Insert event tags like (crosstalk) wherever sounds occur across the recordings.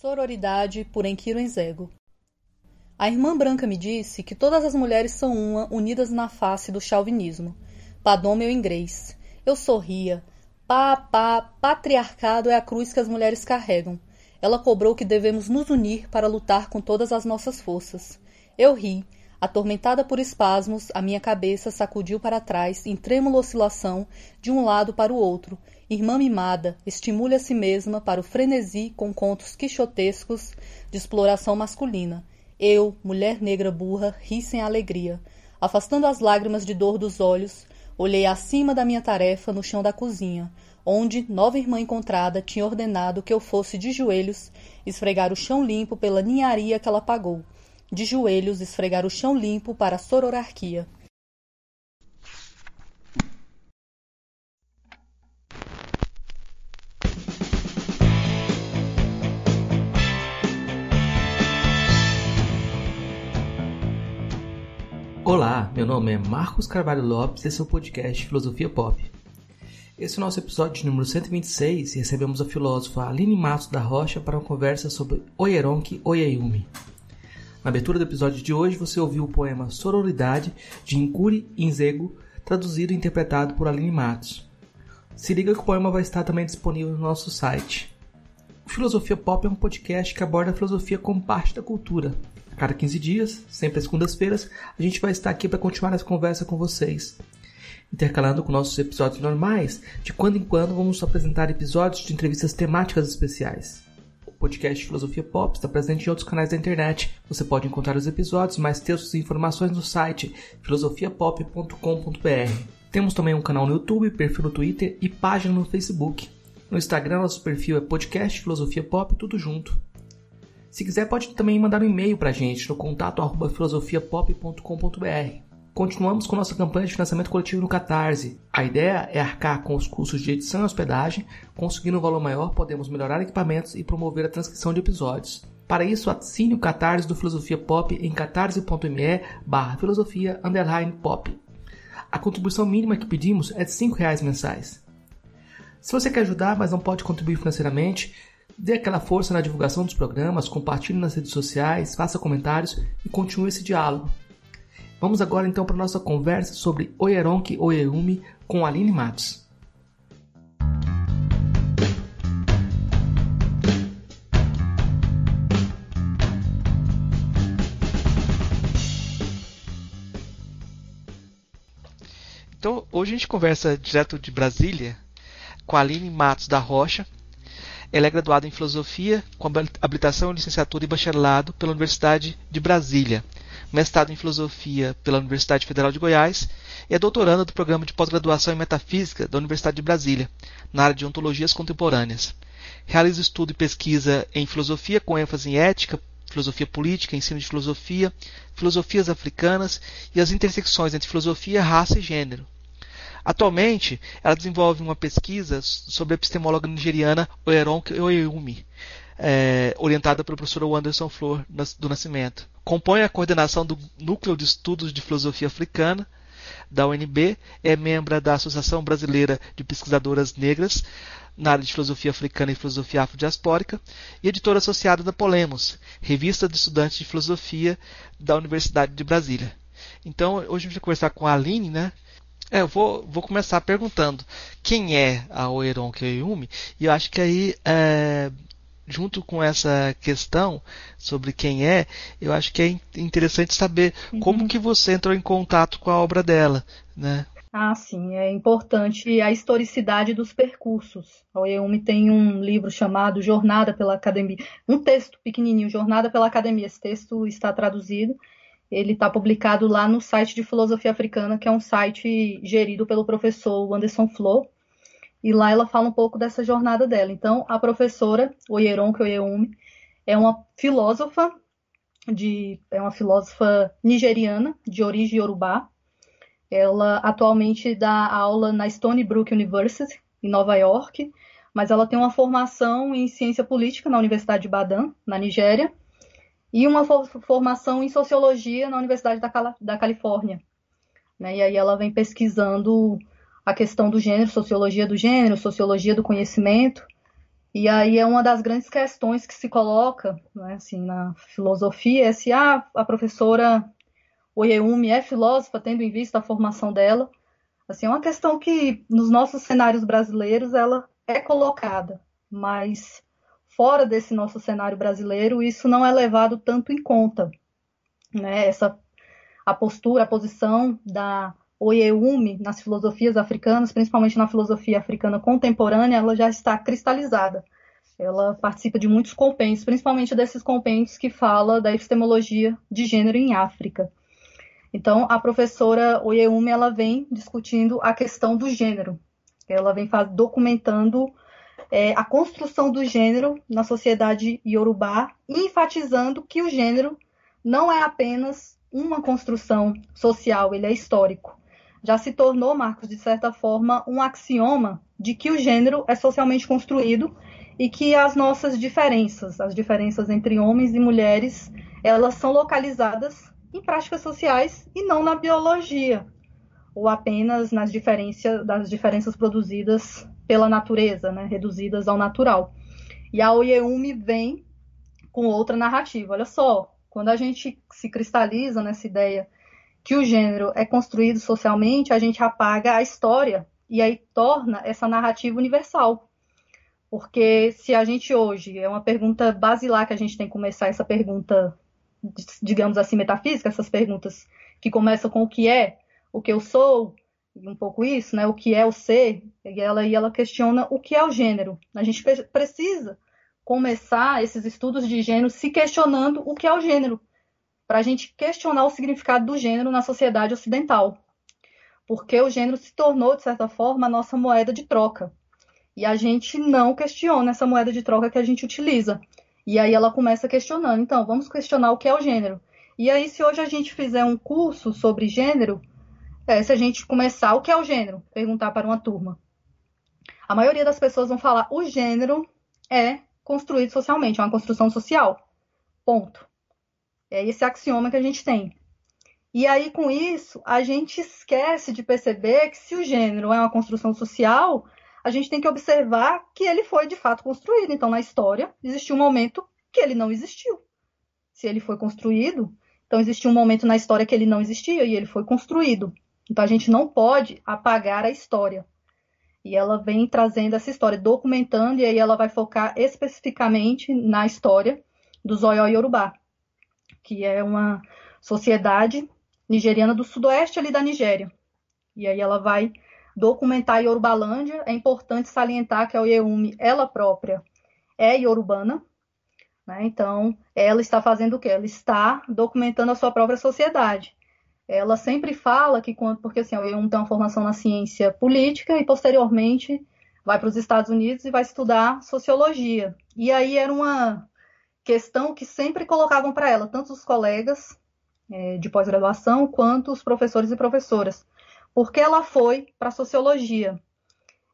Sororidade por Enkiru Enzego A irmã branca me disse que todas as mulheres são uma, unidas na face do chauvinismo. Padom meu inglês. Eu sorria. Pá, pá, patriarcado é a cruz que as mulheres carregam. Ela cobrou que devemos nos unir para lutar com todas as nossas forças. Eu ri. Atormentada por espasmos, a minha cabeça sacudiu para trás em trêmula oscilação de um lado para o outro. Irmã mimada, estimule a si mesma para o frenesi com contos quixotescos de exploração masculina. Eu, mulher negra burra, ri sem alegria. Afastando as lágrimas de dor dos olhos, olhei acima da minha tarefa no chão da cozinha, onde nova irmã encontrada tinha ordenado que eu fosse de joelhos esfregar o chão limpo pela ninharia que ela pagou de joelhos esfregar o chão limpo para a sororarquia. Olá, meu nome é Marcos Carvalho Lopes e esse é o podcast Filosofia Pop. Esse é o nosso episódio número 126 e recebemos a filósofa Aline Matos da Rocha para uma conversa sobre Oyeronki Oyeyumi. Na abertura do episódio de hoje, você ouviu o poema Sororidade, de Incuri Inzego, traduzido e interpretado por Aline Matos. Se liga que o poema vai estar também disponível no nosso site. O Filosofia Pop é um podcast que aborda a filosofia como parte da cultura. Cada 15 dias, sempre às segundas-feiras, a gente vai estar aqui para continuar essa conversa com vocês. Intercalando com nossos episódios normais, de quando em quando vamos apresentar episódios de entrevistas temáticas especiais podcast Filosofia Pop está presente em outros canais da internet. Você pode encontrar os episódios, mais textos e informações no site filosofiapop.com.br. Temos também um canal no YouTube, perfil no Twitter e página no Facebook. No Instagram, nosso perfil é podcast Filosofia Pop, tudo junto. Se quiser, pode também mandar um e-mail para a gente no contato filosofiapop.com.br. Continuamos com nossa campanha de financiamento coletivo no Catarse. A ideia é arcar com os custos de edição e hospedagem, conseguindo um valor maior, podemos melhorar equipamentos e promover a transcrição de episódios. Para isso, assine o Catarse do Filosofia Pop em catarse.me barra filosofia pop. A contribuição mínima que pedimos é de R$ reais mensais. Se você quer ajudar, mas não pode contribuir financeiramente, dê aquela força na divulgação dos programas, compartilhe nas redes sociais, faça comentários e continue esse diálogo. Vamos agora então para a nossa conversa sobre Oyeronki Oyeyumi com Aline Matos. Então, hoje a gente conversa direto de Brasília com a Aline Matos da Rocha. Ela é graduada em Filosofia com habilitação, licenciatura e bacharelado pela Universidade de Brasília mestrado em Filosofia pela Universidade Federal de Goiás e é doutoranda do programa de pós-graduação em Metafísica da Universidade de Brasília, na área de Ontologias Contemporâneas. Realiza estudo e pesquisa em Filosofia com ênfase em Ética, Filosofia Política, Ensino de Filosofia, Filosofias Africanas e as intersecções entre filosofia, raça e gênero. Atualmente, ela desenvolve uma pesquisa sobre a epistemóloga nigeriana Oyeronke Oyeyumi, é, orientada pelo professor Anderson Flor do Nascimento. Compõe a coordenação do Núcleo de Estudos de Filosofia Africana da UNB, é membro da Associação Brasileira de Pesquisadoras Negras na área de filosofia africana e filosofia afrodiaspórica e editora associada da Polemos, revista de estudantes de filosofia da Universidade de Brasília. Então, hoje a gente vai conversar com a Aline, né? É, eu vou, vou começar perguntando quem é a Oeron Kiyumi, e eu acho que aí é, junto com essa questão sobre quem é, eu acho que é interessante saber uhum. como que você entrou em contato com a obra dela, né? Ah, sim, é importante a historicidade dos percursos. A Oyeumi tem um livro chamado Jornada pela Academia, um texto pequenininho, Jornada pela Academia. Esse texto está traduzido, ele está publicado lá no site de Filosofia Africana, que é um site gerido pelo professor Anderson Flo, e lá ela fala um pouco dessa jornada dela. Então, a professora Oyeronke Oyeyumi é uma filósofa de é uma filósofa nigeriana de origem iorubá. Ela atualmente dá aula na Stony Brook University em Nova York, mas ela tem uma formação em ciência política na Universidade de Badan, na Nigéria, e uma formação em sociologia na Universidade da, da Califórnia. Né? E aí ela vem pesquisando a questão do gênero, sociologia do gênero, sociologia do conhecimento, E aí é uma das grandes questões que se coloca né, assim, na filosofia, é se ah, a professora Oyeumi é filósofa, tendo em vista a formação dela. Assim, é uma questão que nos nossos cenários brasileiros ela é colocada, mas fora desse nosso cenário brasileiro isso não é levado tanto em conta, né? Essa a postura, a posição da Oyeumi nas filosofias africanas, principalmente na filosofia africana contemporânea, ela já está cristalizada. Ela participa de muitos compêndios, principalmente desses compêndios que fala da epistemologia de gênero em África. Então, a professora Oyeumi ela vem discutindo a questão do gênero. Ela vem documentando é, a construção do gênero na sociedade iorubá, enfatizando que o gênero não é apenas uma construção social, ele é histórico. Já se tornou, Marcos, de certa forma, um axioma de que o gênero é socialmente construído e que as nossas diferenças, as diferenças entre homens e mulheres, elas são localizadas em práticas sociais e não na biologia, ou apenas nas diferenças, das diferenças produzidas pela natureza, né, reduzidas ao natural. E a Oyeumi vem com outra narrativa. Olha só, quando a gente se cristaliza nessa ideia que o gênero é construído socialmente, a gente apaga a história e aí torna essa narrativa universal. Porque se a gente hoje, é uma pergunta basilar que a gente tem que começar essa pergunta digamos assim, metafísica, essas perguntas que começam com o que é, o que eu sou, um pouco isso, né? O que é o ser, e ela, e ela questiona o que é o gênero. A gente precisa começar esses estudos de gênero se questionando o que é o gênero, para a gente questionar o significado do gênero na sociedade ocidental. Porque o gênero se tornou, de certa forma, a nossa moeda de troca. E a gente não questiona essa moeda de troca que a gente utiliza. E aí ela começa questionando. Então, vamos questionar o que é o gênero. E aí, se hoje a gente fizer um curso sobre gênero, é, se a gente começar o que é o gênero, perguntar para uma turma, a maioria das pessoas vão falar o gênero é construído socialmente, é uma construção social. Ponto. É esse axioma que a gente tem. E aí, com isso, a gente esquece de perceber que se o gênero é uma construção social, a gente tem que observar que ele foi de fato construído. Então, na história, existiu um momento que ele não existiu. Se ele foi construído, então existiu um momento na história que ele não existia e ele foi construído. Então, a gente não pode apagar a história. E ela vem trazendo essa história, documentando, e aí ela vai focar especificamente na história do Zoió Yorubá, que é uma sociedade nigeriana do sudoeste ali da Nigéria. E aí ela vai documentar a Yorubalândia, é importante salientar que a Oyeumi, ela própria, é iorubana, né? então ela está fazendo o quê? Ela está documentando a sua própria sociedade. Ela sempre fala que, quando, porque assim, a Oyeumi tem uma formação na ciência política e posteriormente vai para os Estados Unidos e vai estudar sociologia. E aí era uma questão que sempre colocavam para ela, tanto os colegas é, de pós-graduação quanto os professores e professoras porque ela foi para sociologia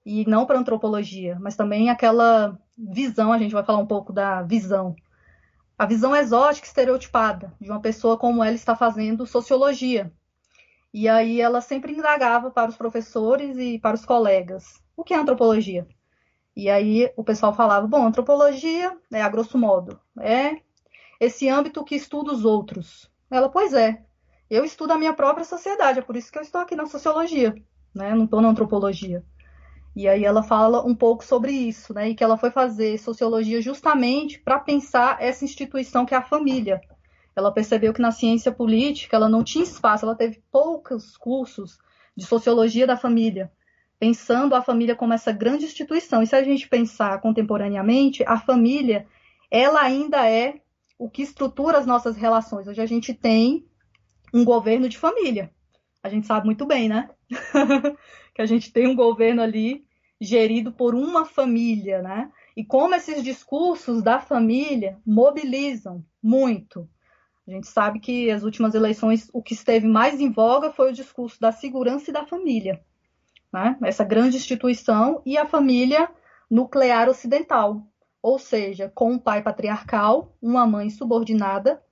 e não para antropologia, mas também aquela visão, a gente vai falar um pouco da visão. A visão exótica estereotipada de uma pessoa como ela está fazendo sociologia. E aí ela sempre indagava para os professores e para os colegas: o que é antropologia? E aí o pessoal falava: bom, antropologia é a grosso modo, é esse âmbito que estuda os outros. Ela, pois é, eu estudo a minha própria sociedade, é por isso que eu estou aqui na sociologia, né? Não estou na antropologia. E aí ela fala um pouco sobre isso, né? E que ela foi fazer sociologia justamente para pensar essa instituição que é a família. Ela percebeu que na ciência política ela não tinha espaço, ela teve poucos cursos de sociologia da família, pensando a família como essa grande instituição. E se a gente pensar contemporaneamente, a família, ela ainda é o que estrutura as nossas relações. Hoje a gente tem um governo de família. A gente sabe muito bem, né? (laughs) que a gente tem um governo ali gerido por uma família, né? E como esses discursos da família mobilizam muito. A gente sabe que as últimas eleições, o que esteve mais em voga foi o discurso da segurança e da família. Né? Essa grande instituição e a família nuclear ocidental. Ou seja, com um pai patriarcal, uma mãe subordinada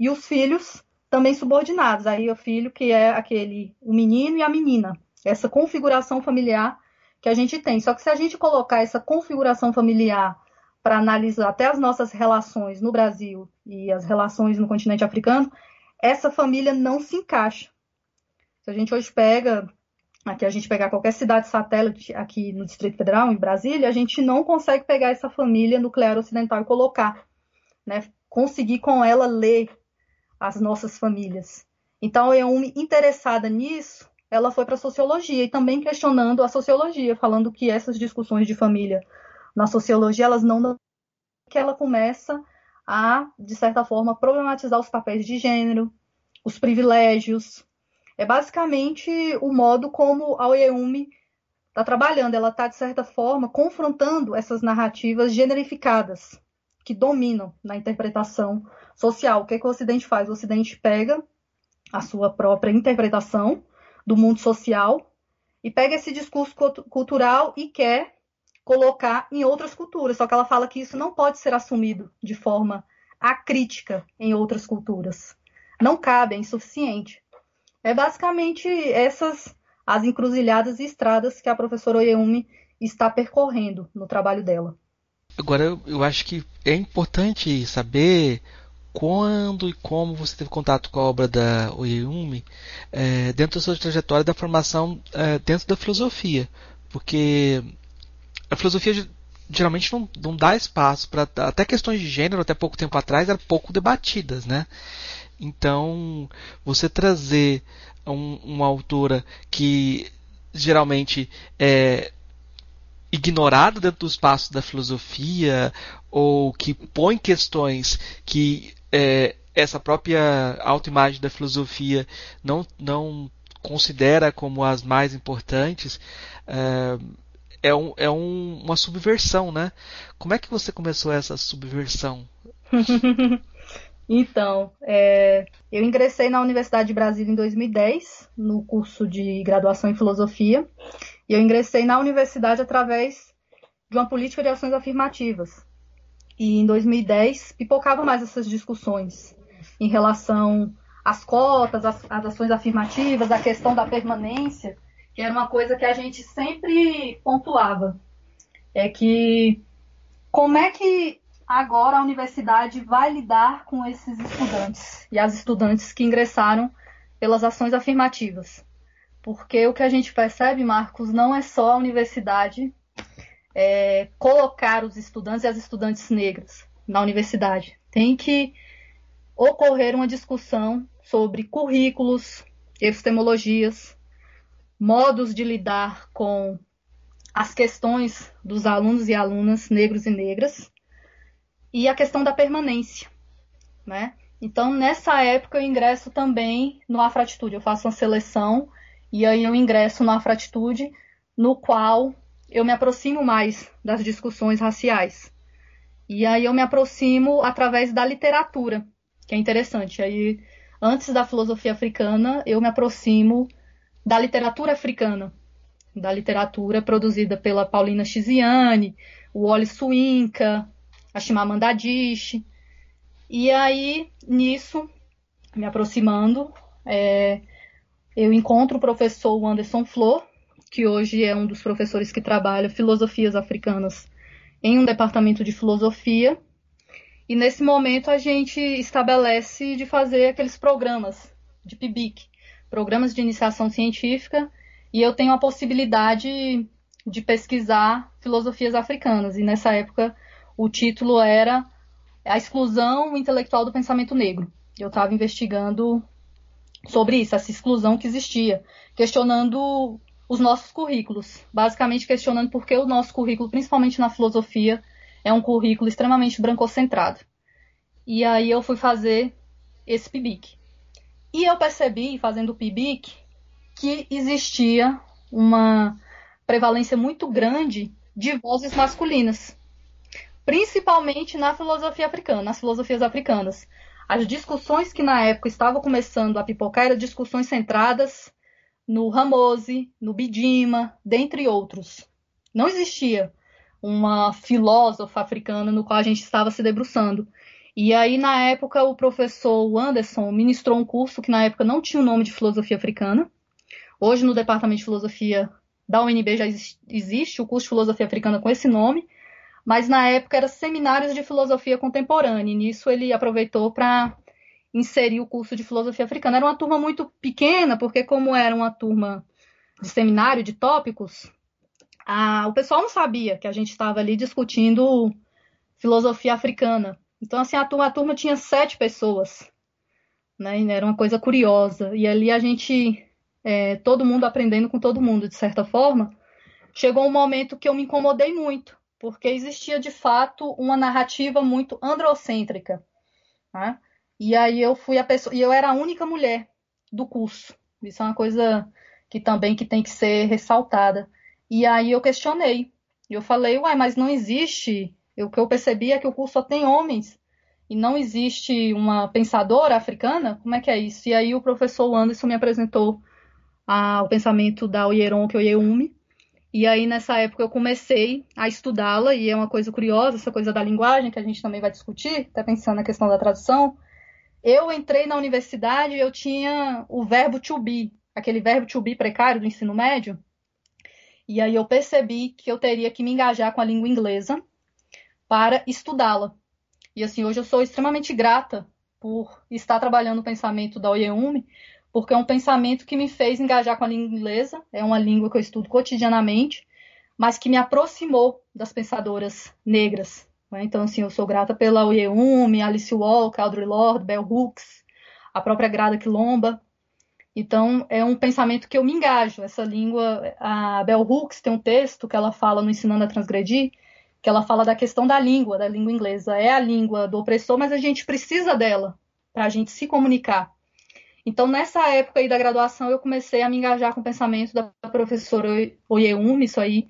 e os filhos também subordinados. Aí o filho que é aquele, o menino e a menina. Essa configuração familiar que a gente tem. Só que se a gente colocar essa configuração familiar para analisar até as nossas relações no Brasil e as relações no continente africano, essa família não se encaixa. Se a gente hoje pega, aqui a gente pegar qualquer cidade satélite aqui no Distrito Federal, em Brasília, a gente não consegue pegar essa família nuclear ocidental e colocar, né? Conseguir com ela ler as nossas famílias. Então, eu interessada nisso, ela foi para a sociologia e também questionando a sociologia, falando que essas discussões de família na sociologia, elas não que ela começa a, de certa forma, problematizar os papéis de gênero, os privilégios. É basicamente o modo como a Oyeumi está trabalhando. Ela está, de certa forma, confrontando essas narrativas generificadas que dominam na interpretação social. O que, é que o Ocidente faz? O Ocidente pega a sua própria interpretação do mundo social e pega esse discurso cultural e quer colocar em outras culturas. Só que ela fala que isso não pode ser assumido de forma acrítica em outras culturas. Não cabe, é insuficiente. É basicamente essas as encruzilhadas e estradas que a professora Oyeumi está percorrendo no trabalho dela. Agora, eu acho que é importante saber quando e como você teve contato com a obra da Oyeyumi é, dentro da sua trajetória da formação é, dentro da filosofia, porque a filosofia geralmente não, não dá espaço para até questões de gênero até pouco tempo atrás eram pouco debatidas, né? Então você trazer um, uma autora que geralmente é ignorado dentro do espaço da filosofia ou que põe questões que é, essa própria autoimagem da filosofia não, não considera como as mais importantes, é, é, um, é um, uma subversão, né? Como é que você começou essa subversão? (laughs) então, é, eu ingressei na Universidade de Brasília em 2010, no curso de graduação em filosofia, e eu ingressei na universidade através de uma política de ações afirmativas. E em 2010 pipocavam mais essas discussões em relação às cotas, às, às ações afirmativas, à questão da permanência, que era uma coisa que a gente sempre pontuava. É que como é que agora a universidade vai lidar com esses estudantes e as estudantes que ingressaram pelas ações afirmativas? Porque o que a gente percebe, Marcos, não é só a universidade é, colocar os estudantes e as estudantes negras na universidade. Tem que ocorrer uma discussão sobre currículos, epistemologias, modos de lidar com as questões dos alunos e alunas negros e negras e a questão da permanência, né? Então, nessa época, eu ingresso também no Afratitude. Eu faço uma seleção e aí eu ingresso no Afratitude, no qual eu me aproximo mais das discussões raciais. E aí eu me aproximo através da literatura, que é interessante. Aí, antes da filosofia africana, eu me aproximo da literatura africana, da literatura produzida pela Paulina Chiziane, o Wally Suinca, a Chimamanda Adichie. E aí, nisso, me aproximando, é, eu encontro o professor Anderson Flor, que hoje é um dos professores que trabalha filosofias africanas em um departamento de filosofia. E nesse momento a gente estabelece de fazer aqueles programas de PIBIC, programas de iniciação científica, e eu tenho a possibilidade de pesquisar filosofias africanas. E nessa época o título era A Exclusão Intelectual do Pensamento Negro. Eu estava investigando sobre isso, essa exclusão que existia, questionando os nossos currículos, basicamente questionando por que o nosso currículo, principalmente na filosofia, é um currículo extremamente brancocentrado. E aí eu fui fazer esse PIBIC. E eu percebi, fazendo o PIBIC, que existia uma prevalência muito grande de vozes masculinas, principalmente na filosofia africana, nas filosofias africanas. As discussões que na época estavam começando a pipocar eram discussões centradas no Ramose, no Bidima, dentre outros. Não existia uma filósofa africana no qual a gente estava se debruçando. E aí, na época, o professor Anderson ministrou um curso que na época não tinha o nome de filosofia africana. Hoje, no departamento de filosofia, da UNB já existe o curso de filosofia africana com esse nome, mas na época era seminários de filosofia contemporânea, e nisso ele aproveitou para inserir o curso de filosofia africana. Era uma turma muito pequena, porque como era uma turma de seminário de tópicos, a, o pessoal não sabia que a gente estava ali discutindo filosofia africana. Então, assim, a turma, a turma tinha sete pessoas, né? Era uma coisa curiosa. E ali a gente é, todo mundo aprendendo com todo mundo, de certa forma, chegou um momento que eu me incomodei muito, porque existia de fato uma narrativa muito androcêntrica. Né? E aí eu fui a pessoa, e eu era a única mulher do curso. Isso é uma coisa que também que tem que ser ressaltada. E aí eu questionei. Eu falei, uai, mas não existe. O que eu percebi é que o curso só tem homens e não existe uma pensadora africana? Como é que é isso? E aí o professor Anderson me apresentou o pensamento da Oyeronke Oyeumi. E aí, nessa época, eu comecei a estudá-la, e é uma coisa curiosa, essa coisa da linguagem, que a gente também vai discutir, até pensando na questão da tradução. Eu entrei na universidade eu tinha o verbo to be, aquele verbo to be precário do ensino médio. E aí eu percebi que eu teria que me engajar com a língua inglesa para estudá-la. E assim, hoje eu sou extremamente grata por estar trabalhando o pensamento da Oyeumi, porque é um pensamento que me fez engajar com a língua inglesa, é uma língua que eu estudo cotidianamente, mas que me aproximou das pensadoras negras. Né? Então, assim, eu sou grata pela Oyeumi, Alice Walker, Audre Lorde, Bell Hooks, a própria Grada Quilomba. Então, é um pensamento que eu me engajo. Essa língua, a Bell Hooks tem um texto que ela fala no Ensinando a Transgredir, que ela fala da questão da língua, da língua inglesa. É a língua do opressor, mas a gente precisa dela para a gente se comunicar. Então, nessa época aí da graduação, eu comecei a me engajar com o pensamento da professora Oyeumi, isso aí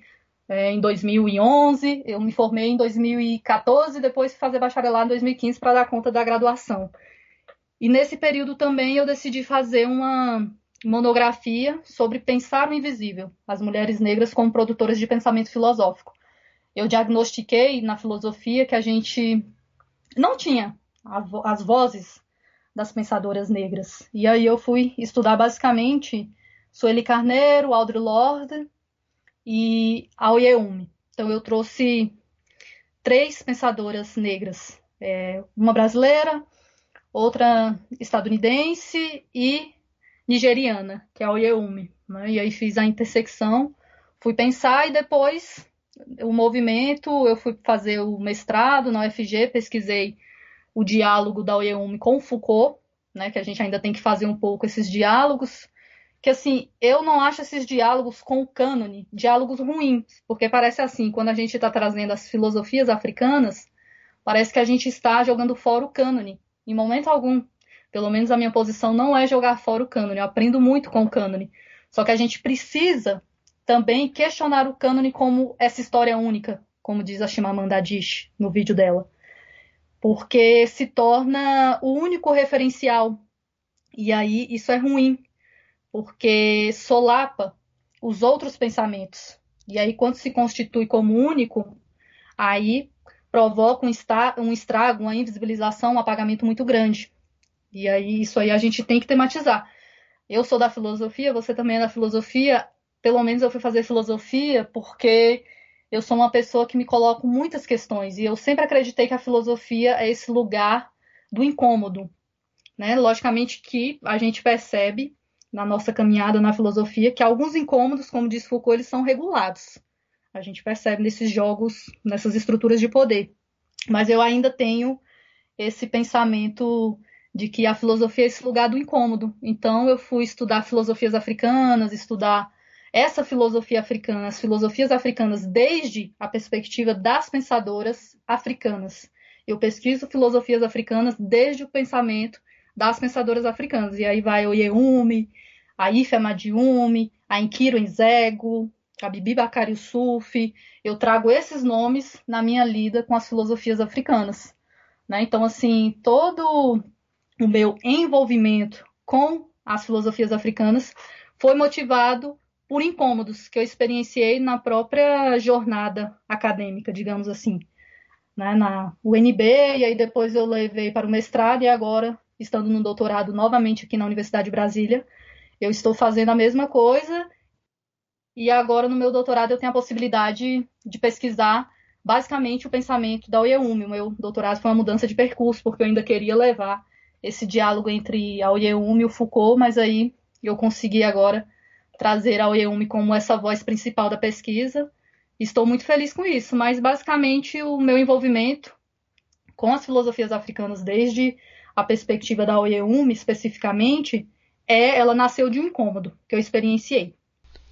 é, em 2011. Eu me formei em 2014, depois fui fazer bacharelado em 2015 para dar conta da graduação. E nesse período também eu decidi fazer uma monografia sobre pensar o invisível, as mulheres negras como produtoras de pensamento filosófico. Eu diagnostiquei na filosofia que a gente não tinha as vozes das pensadoras negras. E aí eu fui estudar basicamente Sueli Carneiro, Audre Lorde e Aoyeumi. Então eu trouxe três pensadoras negras, é, uma brasileira, outra estadunidense e nigeriana, que é a Oyeumi. Né? E aí fiz a intersecção, fui pensar e depois o movimento, eu fui fazer o mestrado na UFG, pesquisei o diálogo da Oyeumi com Foucault, né, que a gente ainda tem que fazer um pouco esses diálogos, que assim, eu não acho esses diálogos com o cânone diálogos ruins, porque parece assim, quando a gente está trazendo as filosofias africanas, parece que a gente está jogando fora o cânone, em momento algum. Pelo menos a minha posição não é jogar fora o cânone, eu aprendo muito com o cânone. Só que a gente precisa também questionar o cânone como essa história única, como diz a Chimamanda Adichie no vídeo dela porque se torna o único referencial. E aí isso é ruim, porque solapa os outros pensamentos. E aí, quando se constitui como único, aí provoca um, um estrago, uma invisibilização, um apagamento muito grande. E aí, isso aí a gente tem que tematizar. Eu sou da filosofia, você também é da filosofia. Pelo menos eu fui fazer filosofia porque eu sou uma pessoa que me coloco muitas questões e eu sempre acreditei que a filosofia é esse lugar do incômodo. Né? Logicamente que a gente percebe na nossa caminhada na filosofia que alguns incômodos, como diz Foucault, eles são regulados. A gente percebe nesses jogos, nessas estruturas de poder. Mas eu ainda tenho esse pensamento de que a filosofia é esse lugar do incômodo. Então eu fui estudar filosofias africanas, estudar essa filosofia africana, as filosofias africanas, desde a perspectiva das pensadoras africanas. Eu pesquiso filosofias africanas desde o pensamento das pensadoras africanas. E aí vai o Yeumi, a Ife Amadiumi, a Inkiro Nzego, a Bibi Bakari Yusuf. Eu trago esses nomes na minha lida com as filosofias africanas. Né? Então, assim, todo o meu envolvimento com as filosofias africanas foi motivado por incômodos que eu experienciei na própria jornada acadêmica, digamos assim, né, na UNB, e aí depois eu levei para o mestrado, e agora, estando no doutorado novamente aqui na Universidade de Brasília, eu estou fazendo a mesma coisa, e agora no meu doutorado eu tenho a possibilidade de pesquisar basicamente o pensamento da Oyeumi. O meu doutorado foi uma mudança de percurso, porque eu ainda queria levar esse diálogo entre a Oyeumi e o Foucault, mas aí eu consegui agora trazer a Oyeumi como essa voz principal da pesquisa. Estou muito feliz com isso, mas basicamente o meu envolvimento com as filosofias africanas desde a perspectiva da Oyeumi especificamente é ela nasceu de um incômodo que eu experienciei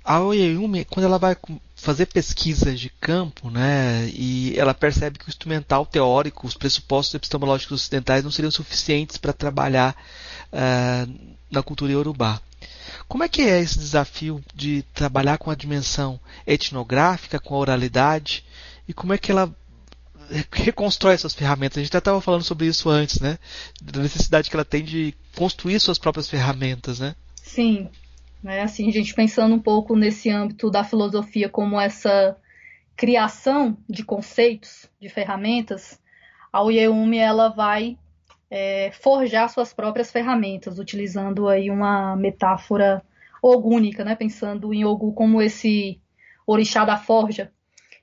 a Oyeyumi, quando ela vai fazer pesquisas de campo, né, e ela percebe que o instrumental teórico, os pressupostos epistemológicos ocidentais não seriam suficientes para trabalhar uh, na cultura iorubá. Como é que é esse desafio de trabalhar com a dimensão etnográfica, com a oralidade, e como é que ela reconstrói essas ferramentas? A gente até estava falando sobre isso antes, né, da necessidade que ela tem de construir suas próprias ferramentas, né? Sim, né? Assim, a gente pensando um pouco nesse âmbito da filosofia como essa criação de conceitos, de ferramentas, a Uyeumi ela vai é, forjar suas próprias ferramentas, utilizando aí uma metáfora ogúnica, né? pensando em Ogu como esse orixá da forja.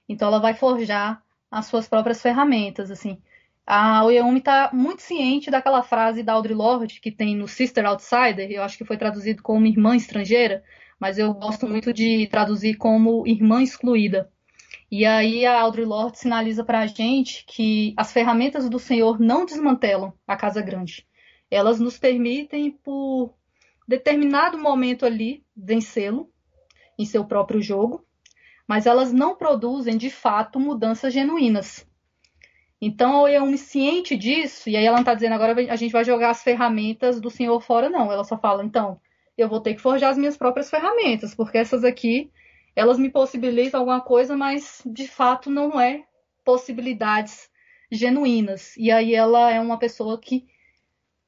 Então ela vai forjar as suas próprias ferramentas, assim a Oyeumi está muito ciente daquela frase da Audre Lorde que tem no Sister Outsider, eu acho que foi traduzido como irmã estrangeira, mas eu gosto muito de traduzir como irmã excluída. E aí a Audre Lorde sinaliza para a gente que as ferramentas do Senhor não desmantelam a casa grande. Elas nos permitem, por determinado momento ali, vencê-lo em seu próprio jogo, mas elas não produzem de fato mudanças genuínas. Então, eu me ciente disso, e aí ela não está dizendo agora a gente vai jogar as ferramentas do senhor fora, não. Ela só fala, então, eu vou ter que forjar as minhas próprias ferramentas, porque essas aqui, elas me possibilitam alguma coisa, mas de fato não é possibilidades genuínas. E aí ela é uma pessoa que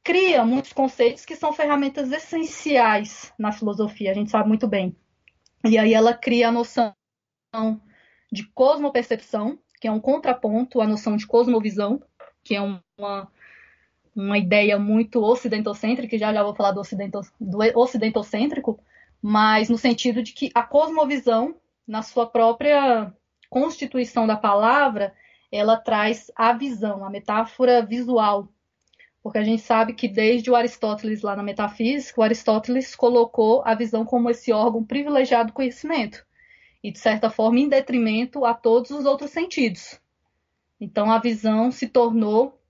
cria muitos conceitos que são ferramentas essenciais na filosofia, a gente sabe muito bem. E aí ela cria a noção de cosmopercepção, que é um contraponto à noção de cosmovisão, que é uma, uma ideia muito ocidentocêntrica, já já vou falar do, ocidento, do ocidentocêntrico, mas no sentido de que a cosmovisão, na sua própria constituição da palavra, ela traz a visão, a metáfora visual. Porque a gente sabe que desde o Aristóteles lá na metafísica, o Aristóteles colocou a visão como esse órgão privilegiado do conhecimento e, de certa forma, em detrimento a todos os outros sentidos. Então, a visão se tornou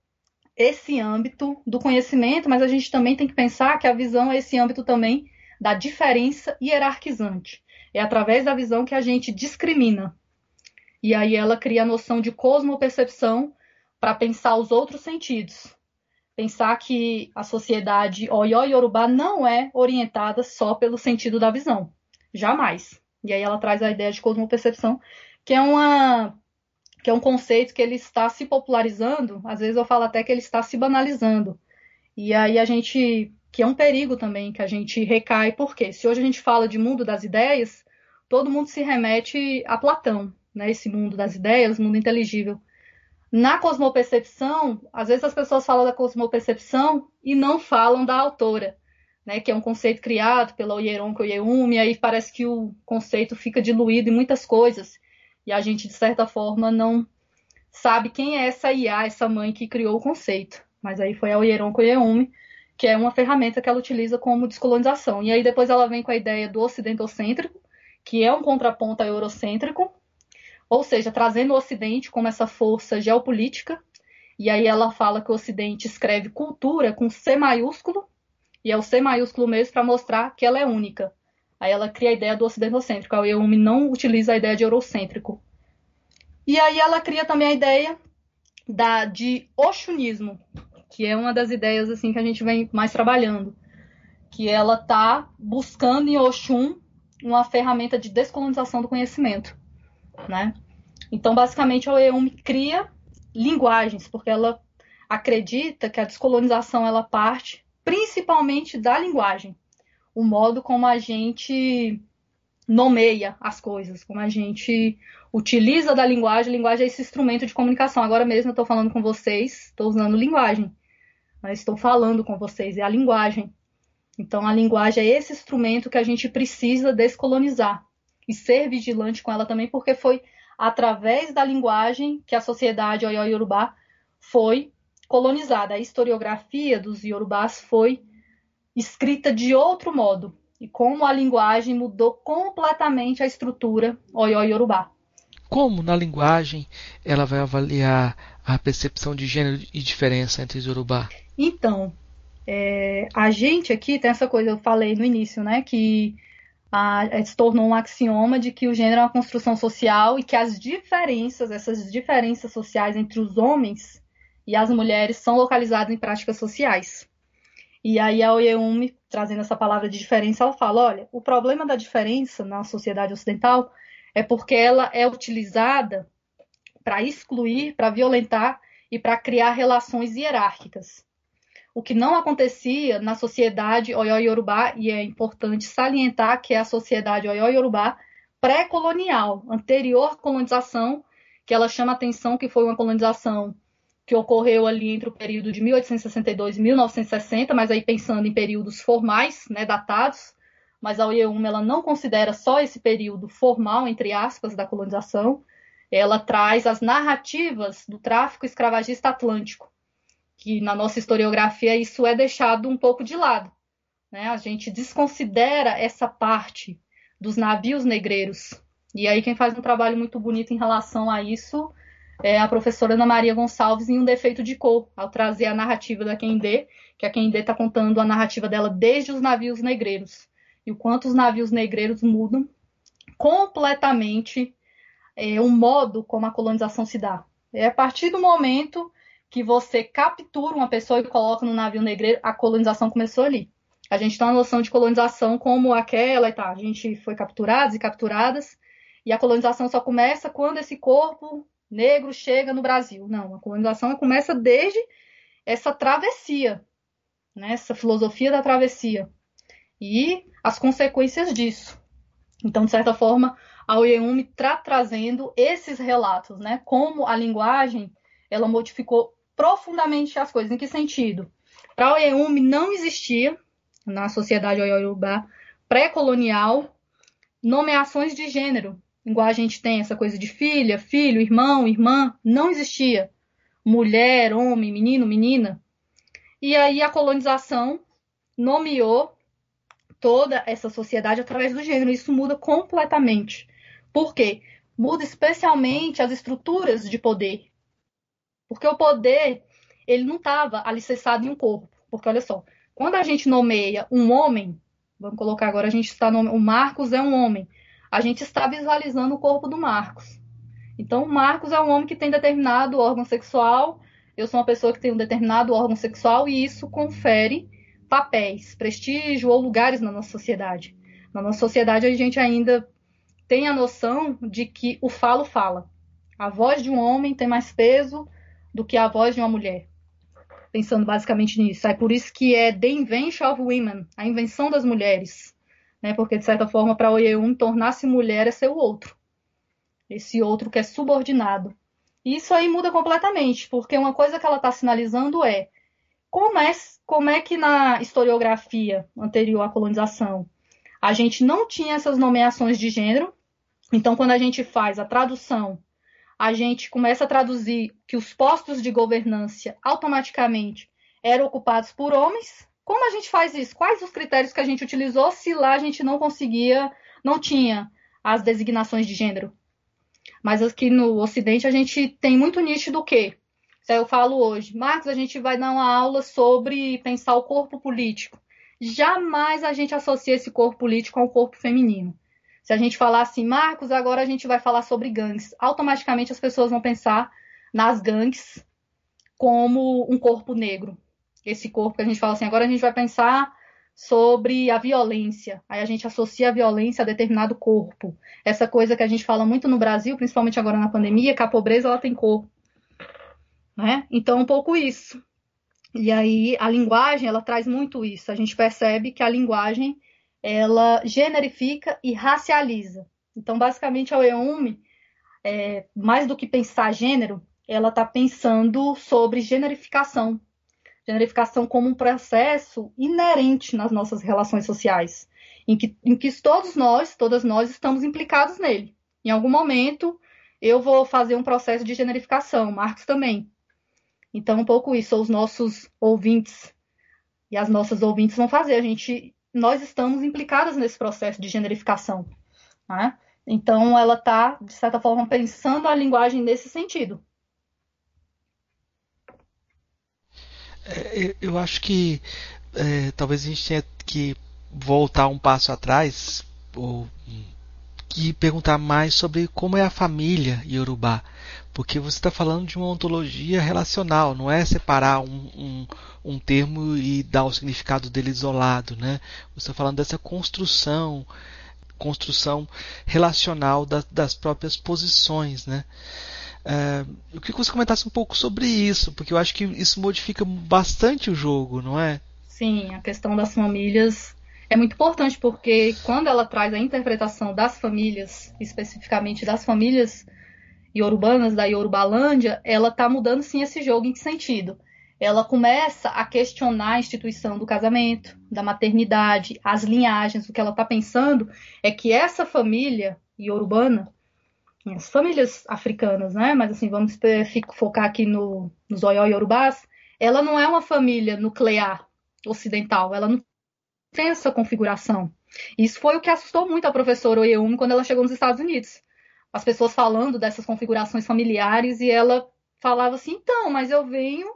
esse âmbito do conhecimento, mas a gente também tem que pensar que a visão é esse âmbito também da diferença hierarquizante. É através da visão que a gente discrimina. E aí ela cria a noção de cosmopercepção para pensar os outros sentidos. Pensar que a sociedade Oyo Yorubá não é orientada só pelo sentido da visão. Jamais. E aí ela traz a ideia de cosmopercepção, que é uma que é um conceito que ele está se popularizando, às vezes eu falo até que ele está se banalizando. E aí a gente, que é um perigo também, que a gente recai, porque se hoje a gente fala de mundo das ideias, todo mundo se remete a Platão, né? Esse mundo das ideias, mundo inteligível. Na cosmopercepção, às vezes as pessoas falam da cosmopercepção e não falam da autora né, que é um conceito criado pela Oyeronko Oyeumi, e aí parece que o conceito fica diluído em muitas coisas, e a gente, de certa forma, não sabe quem é essa IA, essa mãe que criou o conceito. Mas aí foi a Oyeronko Oyeumi, que é uma ferramenta que ela utiliza como descolonização. E aí depois ela vem com a ideia do ocidentocêntrico, que é um contraponto ao eurocêntrico, ou seja, trazendo o Ocidente como essa força geopolítica. E aí ela fala que o Ocidente escreve cultura com C maiúsculo, e é o C maiúsculo mesmo para mostrar que ela é única. Aí ela cria a ideia do ocidentocêntrico. A Eumi não utiliza a ideia de eurocêntrico. E aí ela cria também a ideia da, de oxunismo, que é uma das ideias assim que a gente vem mais trabalhando. Que ela está buscando em Oxum uma ferramenta de descolonização do conhecimento. Né? Então, basicamente, a Eumi cria linguagens, porque ela acredita que a descolonização ela parte principalmente da linguagem. O modo como a gente nomeia as coisas, como a gente utiliza da linguagem. A linguagem é esse instrumento de comunicação. Agora mesmo eu estou falando com vocês, estou usando linguagem. Mas estou falando com vocês, é a linguagem. Então a linguagem é esse instrumento que a gente precisa descolonizar. e ser vigilante com ela também, porque foi através da linguagem que a sociedade Oyo Yorubá foi colonizada. A historiografia dos Yorubás foi escrita de outro modo, e como a linguagem mudou completamente a estrutura Oyo Yorubá. Como na linguagem ela vai avaliar a percepção de gênero e diferença entre os Yorubá? Então, é, a gente aqui tem essa coisa, eu falei no início, né, que a, é, se tornou um axioma de que o gênero é uma construção social e que as diferenças, essas diferenças sociais entre os homens e as mulheres são localizadas em práticas sociais. E aí a Oyeumi, trazendo essa palavra de diferença, ela fala, olha, o problema da diferença na sociedade ocidental é porque ela é utilizada para excluir, para violentar e para criar relações hierárquicas. O que não acontecia na sociedade Oyo-Yorubá, e é importante salientar que é a sociedade Oyo-Yorubá pré-colonial, anterior colonização, que ela chama atenção que foi uma colonização que ocorreu ali entre o período de 1862 e 1960, mas aí pensando em períodos formais, né, datados, mas a OIE-1 ela não considera só esse período formal, entre aspas, da colonização, ela traz as narrativas do tráfico escravagista atlântico, que na nossa historiografia isso é deixado um pouco de lado. Né? A gente desconsidera essa parte dos navios negreiros. E aí quem faz um trabalho muito bonito em relação a isso é a professora Ana Maria Gonçalves em Um Defeito de Cor, ao trazer a narrativa da Kendê, que a Kendê está contando a narrativa dela desde os navios negreiros, e o quanto os navios negreiros mudam completamente é, o modo como a colonização se dá. É a partir do momento que você captura uma pessoa e coloca no navio negreiro, a colonização começou ali. A gente tem uma noção de colonização como aquela e tá. A gente foi capturados e capturadas, e a colonização só começa quando esse corpo negro chega no Brasil. Não, a colonização começa desde essa travessia, né, essa filosofia da travessia e as consequências disso. Então, de certa forma, a Oyeumi está trazendo esses relatos, né, como a linguagem ela modificou profundamente as coisas. Em que sentido? Para a Oyeumi não existia na sociedade Oiorubá pré-colonial nomeações de gênero igual a gente tem essa coisa de filha, filho, irmão, irmã, não existia. Mulher, homem, menino, menina. E aí a colonização nomeou toda essa sociedade através do gênero. Isso muda completamente. Por quê? Muda especialmente as estruturas de poder. Porque o poder, ele não estava alicerçado em um corpo. Porque olha só, quando a gente nomeia um homem, vamos colocar agora, a gente está nomeando, o Marcos é um homem a gente está visualizando o corpo do Marcos. Então, o Marcos é um homem que tem determinado órgão sexual, eu sou uma pessoa que tem um determinado órgão sexual, e isso confere papéis, prestígio ou lugares na nossa sociedade. Na nossa sociedade, a gente ainda tem a noção de que o falo fala. A voz de um homem tem mais peso do que a voz de uma mulher. Pensando basicamente nisso. É por isso que é The Invention of Women, a invenção das mulheres né? Porque, de certa forma, para Oyeun, tornar-se mulher é ser o outro. Esse outro que é subordinado. E isso aí muda completamente, porque uma coisa que ela está sinalizando é como, é como é que na historiografia anterior à colonização a gente não tinha essas nomeações de gênero. Então, quando a gente faz a tradução, a gente começa a traduzir que os postos de governância automaticamente eram ocupados por homens, como a gente faz isso? Quais os critérios que a gente utilizou se lá a gente não conseguia, não tinha as designações de gênero? Mas aqui no Ocidente a gente tem muito nítido o quê? Se eu falo hoje, Marcos, a gente vai dar uma aula sobre pensar o corpo político. Jamais a gente associa esse corpo político ao corpo feminino. Se a gente falar assim, Marcos, agora a gente vai falar sobre gangues, automaticamente as pessoas vão pensar nas gangues como um corpo negro, esse corpo que a gente fala assim, agora a gente vai pensar sobre a violência. Aí a gente associa a violência a determinado corpo. Essa coisa que a gente fala muito no Brasil, principalmente agora na pandemia, que a pobreza ela tem cor. Né? Então, um pouco isso. E aí a linguagem, ela traz muito isso. A gente percebe que a linguagem, ela generifica e racializa. Então, basicamente, a EUME, é, mais do que pensar gênero, ela está pensando sobre generificação generificação como um processo inerente nas nossas relações sociais, em que, em que todos nós, todas nós estamos implicados nele. Em algum momento, eu vou fazer um processo de generificação, Marcos também. Então, um pouco isso, os nossos ouvintes e as nossas ouvintes vão fazer. A gente, nós estamos implicadas nesse processo de generificação. Né? Então, ela está, de certa forma, pensando a linguagem nesse sentido. Eu acho que é, talvez a gente tenha que voltar um passo atrás ou que perguntar mais sobre como é a família Yorubá, porque você está falando de uma ontologia relacional, não é separar um, um, um termo e dar o significado dele isolado, né? Você está falando dessa construção, construção relacional das, das próprias posições, né? Uh, eu queria que você comentasse um pouco sobre isso, porque eu acho que isso modifica bastante o jogo, não é? Sim, a questão das famílias é muito importante porque quando ela traz a interpretação das famílias, especificamente das famílias iorubanas da Yorubalândia, ela está mudando sim esse jogo em que sentido? Ela começa a questionar a instituição do casamento, da maternidade, as linhagens. O que ela está pensando é que essa família iorubana, as famílias africanas, né? Mas assim, vamos focar aqui no, nos Oió ela não é uma família nuclear ocidental, ela não tem essa configuração. Isso foi o que assustou muito a professora Oyeumi quando ela chegou nos Estados Unidos. As pessoas falando dessas configurações familiares e ela falava assim: então, mas eu venho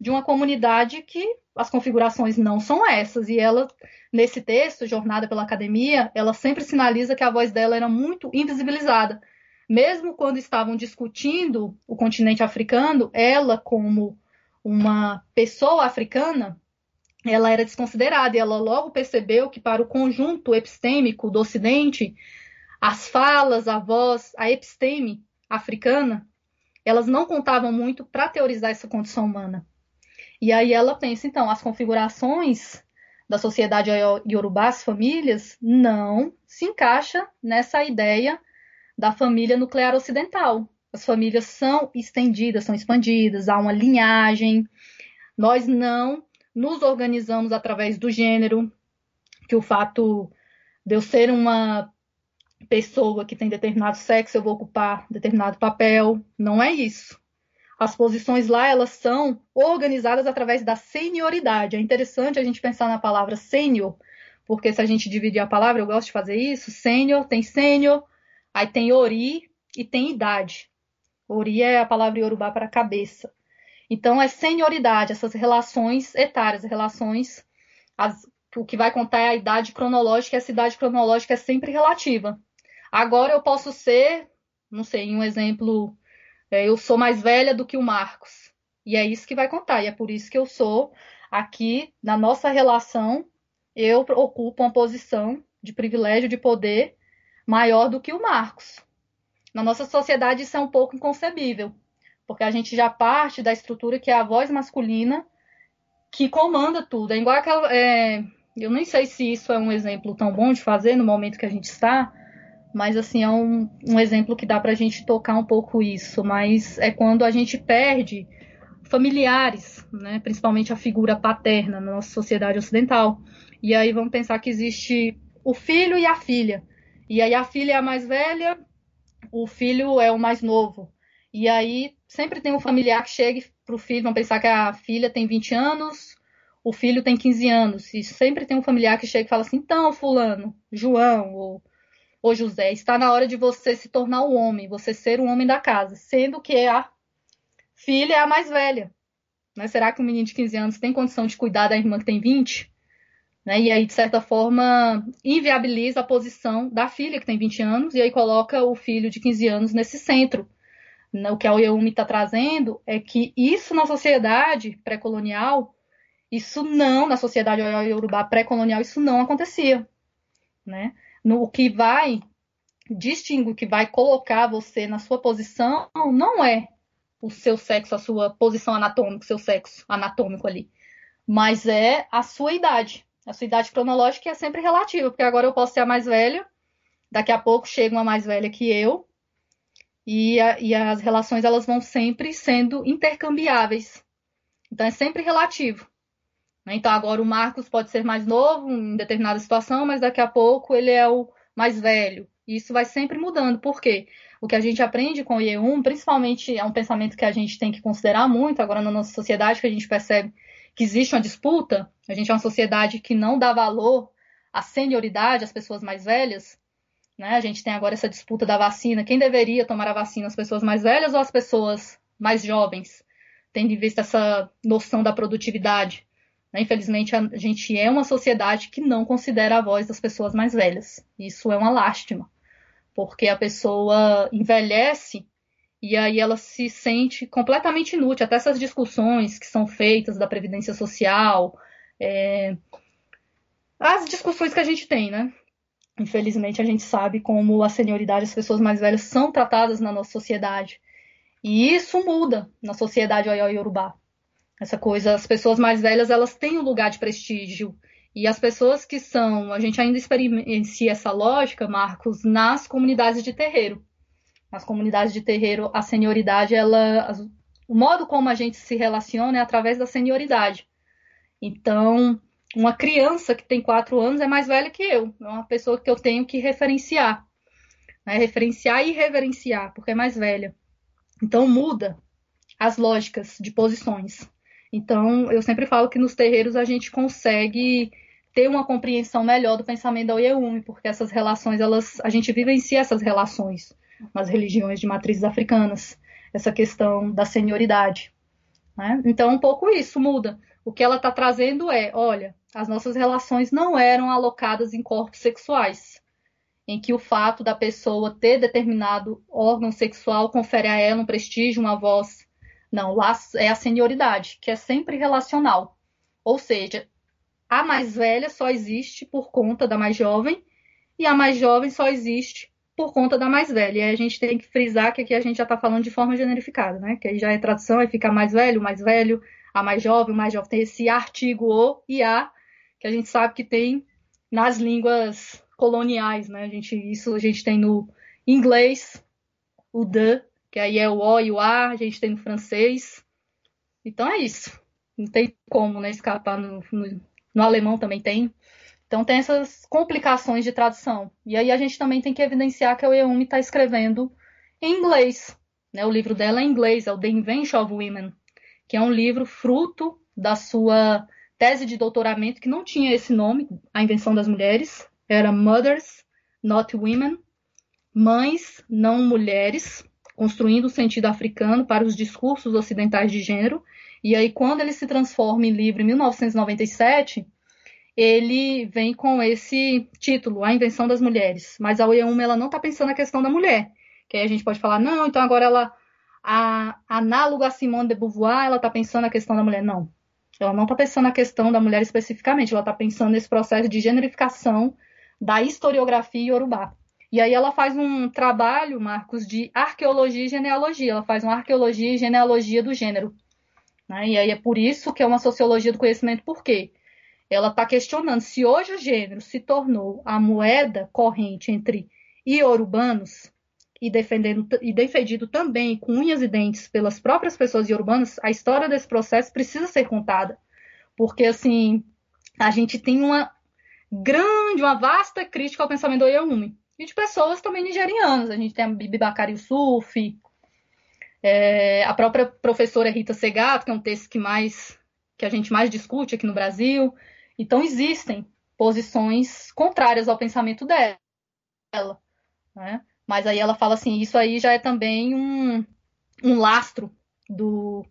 de uma comunidade que as configurações não são essas. E ela, nesse texto, Jornada pela Academia, ela sempre sinaliza que a voz dela era muito invisibilizada. Mesmo quando estavam discutindo o continente africano, ela, como uma pessoa africana, ela era desconsiderada e ela logo percebeu que para o conjunto epistêmico do Ocidente, as falas, a voz, a episteme africana, elas não contavam muito para teorizar essa condição humana. E aí ela pensa, então, as configurações da sociedade iorubá, as famílias, não se encaixa nessa ideia da família nuclear ocidental. As famílias são estendidas, são expandidas, há uma linhagem. Nós não nos organizamos através do gênero, que o fato de eu ser uma pessoa que tem determinado sexo, eu vou ocupar determinado papel. Não é isso. As posições lá, elas são organizadas através da senioridade. É interessante a gente pensar na palavra sênior, porque se a gente dividir a palavra, eu gosto de fazer isso, sênior, tem sênior, aí tem ori e tem idade. Ori é a palavra iorubá para cabeça. Então, é senioridade, essas relações etárias, relações. As, o que vai contar é a idade cronológica, e essa idade cronológica é sempre relativa. Agora eu posso ser, não sei, um exemplo, é, eu sou mais velha do que o Marcos. E é isso que vai contar. E é por isso que eu sou aqui, na nossa relação, eu ocupo uma posição de privilégio, de poder maior do que o Marcos. Na nossa sociedade isso é um pouco inconcebível porque a gente já parte da estrutura que é a voz masculina que comanda tudo. É igual aquela. É, eu nem sei se isso é um exemplo tão bom de fazer no momento que a gente está, mas assim, é um, um exemplo que dá para a gente tocar um pouco isso. Mas é quando a gente perde familiares, né, principalmente a figura paterna na nossa sociedade ocidental. E aí vamos pensar que existe o filho e a filha. E aí a filha é a mais velha, o filho é o mais novo. E aí sempre tem um familiar que chega para o filho, vão pensar que a filha tem 20 anos, o filho tem 15 anos. E sempre tem um familiar que chega e fala assim: então, Fulano, João ou, ou José, está na hora de você se tornar um homem, você ser o um homem da casa, sendo que a filha é a mais velha. Né? Será que um menino de 15 anos tem condição de cuidar da irmã que tem 20? Né? E aí, de certa forma, inviabiliza a posição da filha que tem 20 anos e aí coloca o filho de 15 anos nesse centro né, o que a Oyeumi está trazendo é que isso na sociedade pré-colonial, isso não, na sociedade Yorubá pré-colonial, isso não acontecia. Né? No, o que vai distinguir, que vai colocar você na sua posição, não é o seu sexo, a sua posição anatômica, o seu sexo anatômico ali, mas é a sua idade. A sua idade cronológica é sempre relativa, porque agora eu posso ser a mais velha, daqui a pouco chega uma mais velha que eu, e, a, e as relações elas vão sempre sendo intercambiáveis. Então é sempre relativo. Né? Então agora o Marcos pode ser mais novo em determinada situação, mas daqui a pouco ele é o mais velho. E isso vai sempre mudando. Por quê? O que a gente aprende com o IE1, principalmente é um pensamento que a gente tem que considerar muito agora na nossa sociedade, que a gente percebe que existe uma disputa. A gente é uma sociedade que não dá valor à senioridade, às pessoas mais velhas. Né? A gente tem agora essa disputa da vacina. Quem deveria tomar a vacina, as pessoas mais velhas ou as pessoas mais jovens? Tendo em vista essa noção da produtividade. Né? Infelizmente, a gente é uma sociedade que não considera a voz das pessoas mais velhas. Isso é uma lástima, porque a pessoa envelhece e aí ela se sente completamente inútil. Até essas discussões que são feitas da previdência social, é... as discussões que a gente tem, né? Infelizmente, a gente sabe como a senioridade, as pessoas mais velhas são tratadas na nossa sociedade. E isso muda na sociedade Oió Urubá. Essa coisa, as pessoas mais velhas, elas têm um lugar de prestígio. E as pessoas que são, a gente ainda experiencia essa lógica, Marcos, nas comunidades de terreiro. Nas comunidades de terreiro, a senioridade, ela, o modo como a gente se relaciona é através da senioridade. Então, uma criança que tem quatro anos é mais velha que eu. É uma pessoa que eu tenho que referenciar. Né? Referenciar e reverenciar, porque é mais velha. Então, muda as lógicas de posições. Então, eu sempre falo que nos terreiros a gente consegue ter uma compreensão melhor do pensamento da Oyeume, porque essas relações, elas, a gente vivencia essas relações nas religiões de matrizes africanas, essa questão da senioridade. Né? Então, um pouco isso muda. O que ela está trazendo é, olha, as nossas relações não eram alocadas em corpos sexuais, em que o fato da pessoa ter determinado órgão sexual confere a ela um prestígio, uma voz não, lá é a senioridade, que é sempre relacional. Ou seja, a mais velha só existe por conta da mais jovem e a mais jovem só existe por conta da mais velha. E aí a gente tem que frisar que aqui a gente já está falando de forma generificada, né? Que aí já é tradução, aí fica mais velho, mais velho, a mais jovem, o mais jovem. Tem esse artigo o e a, que a gente sabe que tem nas línguas coloniais, né? A gente, isso a gente tem no inglês, o the, que aí é o O e o A, a gente tem no francês. Então é isso. Não tem como né, escapar. No, no, no alemão também tem. Então tem essas complicações de tradução. E aí a gente também tem que evidenciar que a Eumi está escrevendo em inglês. Né? O livro dela é em inglês, é o The Invention of Women, que é um livro fruto da sua tese de doutoramento, que não tinha esse nome, A Invenção das Mulheres, era Mothers, Not Women, Mães, Não Mulheres, construindo o sentido africano para os discursos ocidentais de gênero. E aí, quando ele se transforma em livro em 1997, ele vem com esse título, A Invenção das Mulheres. Mas a Oyeuma, ela não está pensando na questão da mulher. Que aí a gente pode falar, não, então agora ela, a, análoga a Simone de Beauvoir, ela está pensando na questão da mulher. Não. Ela não está pensando na questão da mulher especificamente, ela está pensando nesse processo de generificação da historiografia iorubá. E aí ela faz um trabalho, Marcos, de arqueologia e genealogia. Ela faz uma arqueologia e genealogia do gênero. Né? E aí é por isso que é uma sociologia do conhecimento, por quê? Ela está questionando se hoje o gênero se tornou a moeda corrente entre iorubanos e, defendendo, e defendido também com unhas e dentes pelas próprias pessoas iorubanas, a história desse processo precisa ser contada. Porque, assim, a gente tem uma grande, uma vasta crítica ao pensamento do Ioumi e de pessoas também nigerianas. A gente tem a Bibi Bakari Yusuf, é, a própria professora Rita Segato, que é um texto que mais que a gente mais discute aqui no Brasil. Então existem posições contrárias ao pensamento dela. Né? Mas aí ela fala assim, isso aí já é também um, um lastro do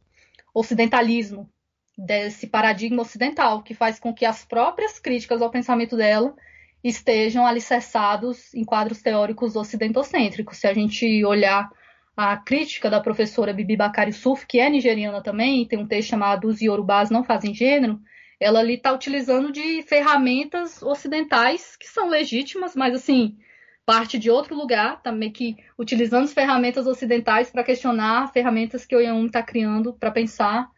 ocidentalismo, desse paradigma ocidental, que faz com que as próprias críticas ao pensamento dela estejam alicerçados em quadros teóricos ocidentocêntricos. Se a gente olhar a crítica da professora Bibi Bakari Suf, que é nigeriana também, tem um texto chamado Os Yorubás Não Fazem Gênero, ela ali está utilizando de ferramentas ocidentais que são legítimas, mas assim, parte de outro lugar, também que utilizando as ferramentas ocidentais para questionar ferramentas que o Oyama está criando para pensar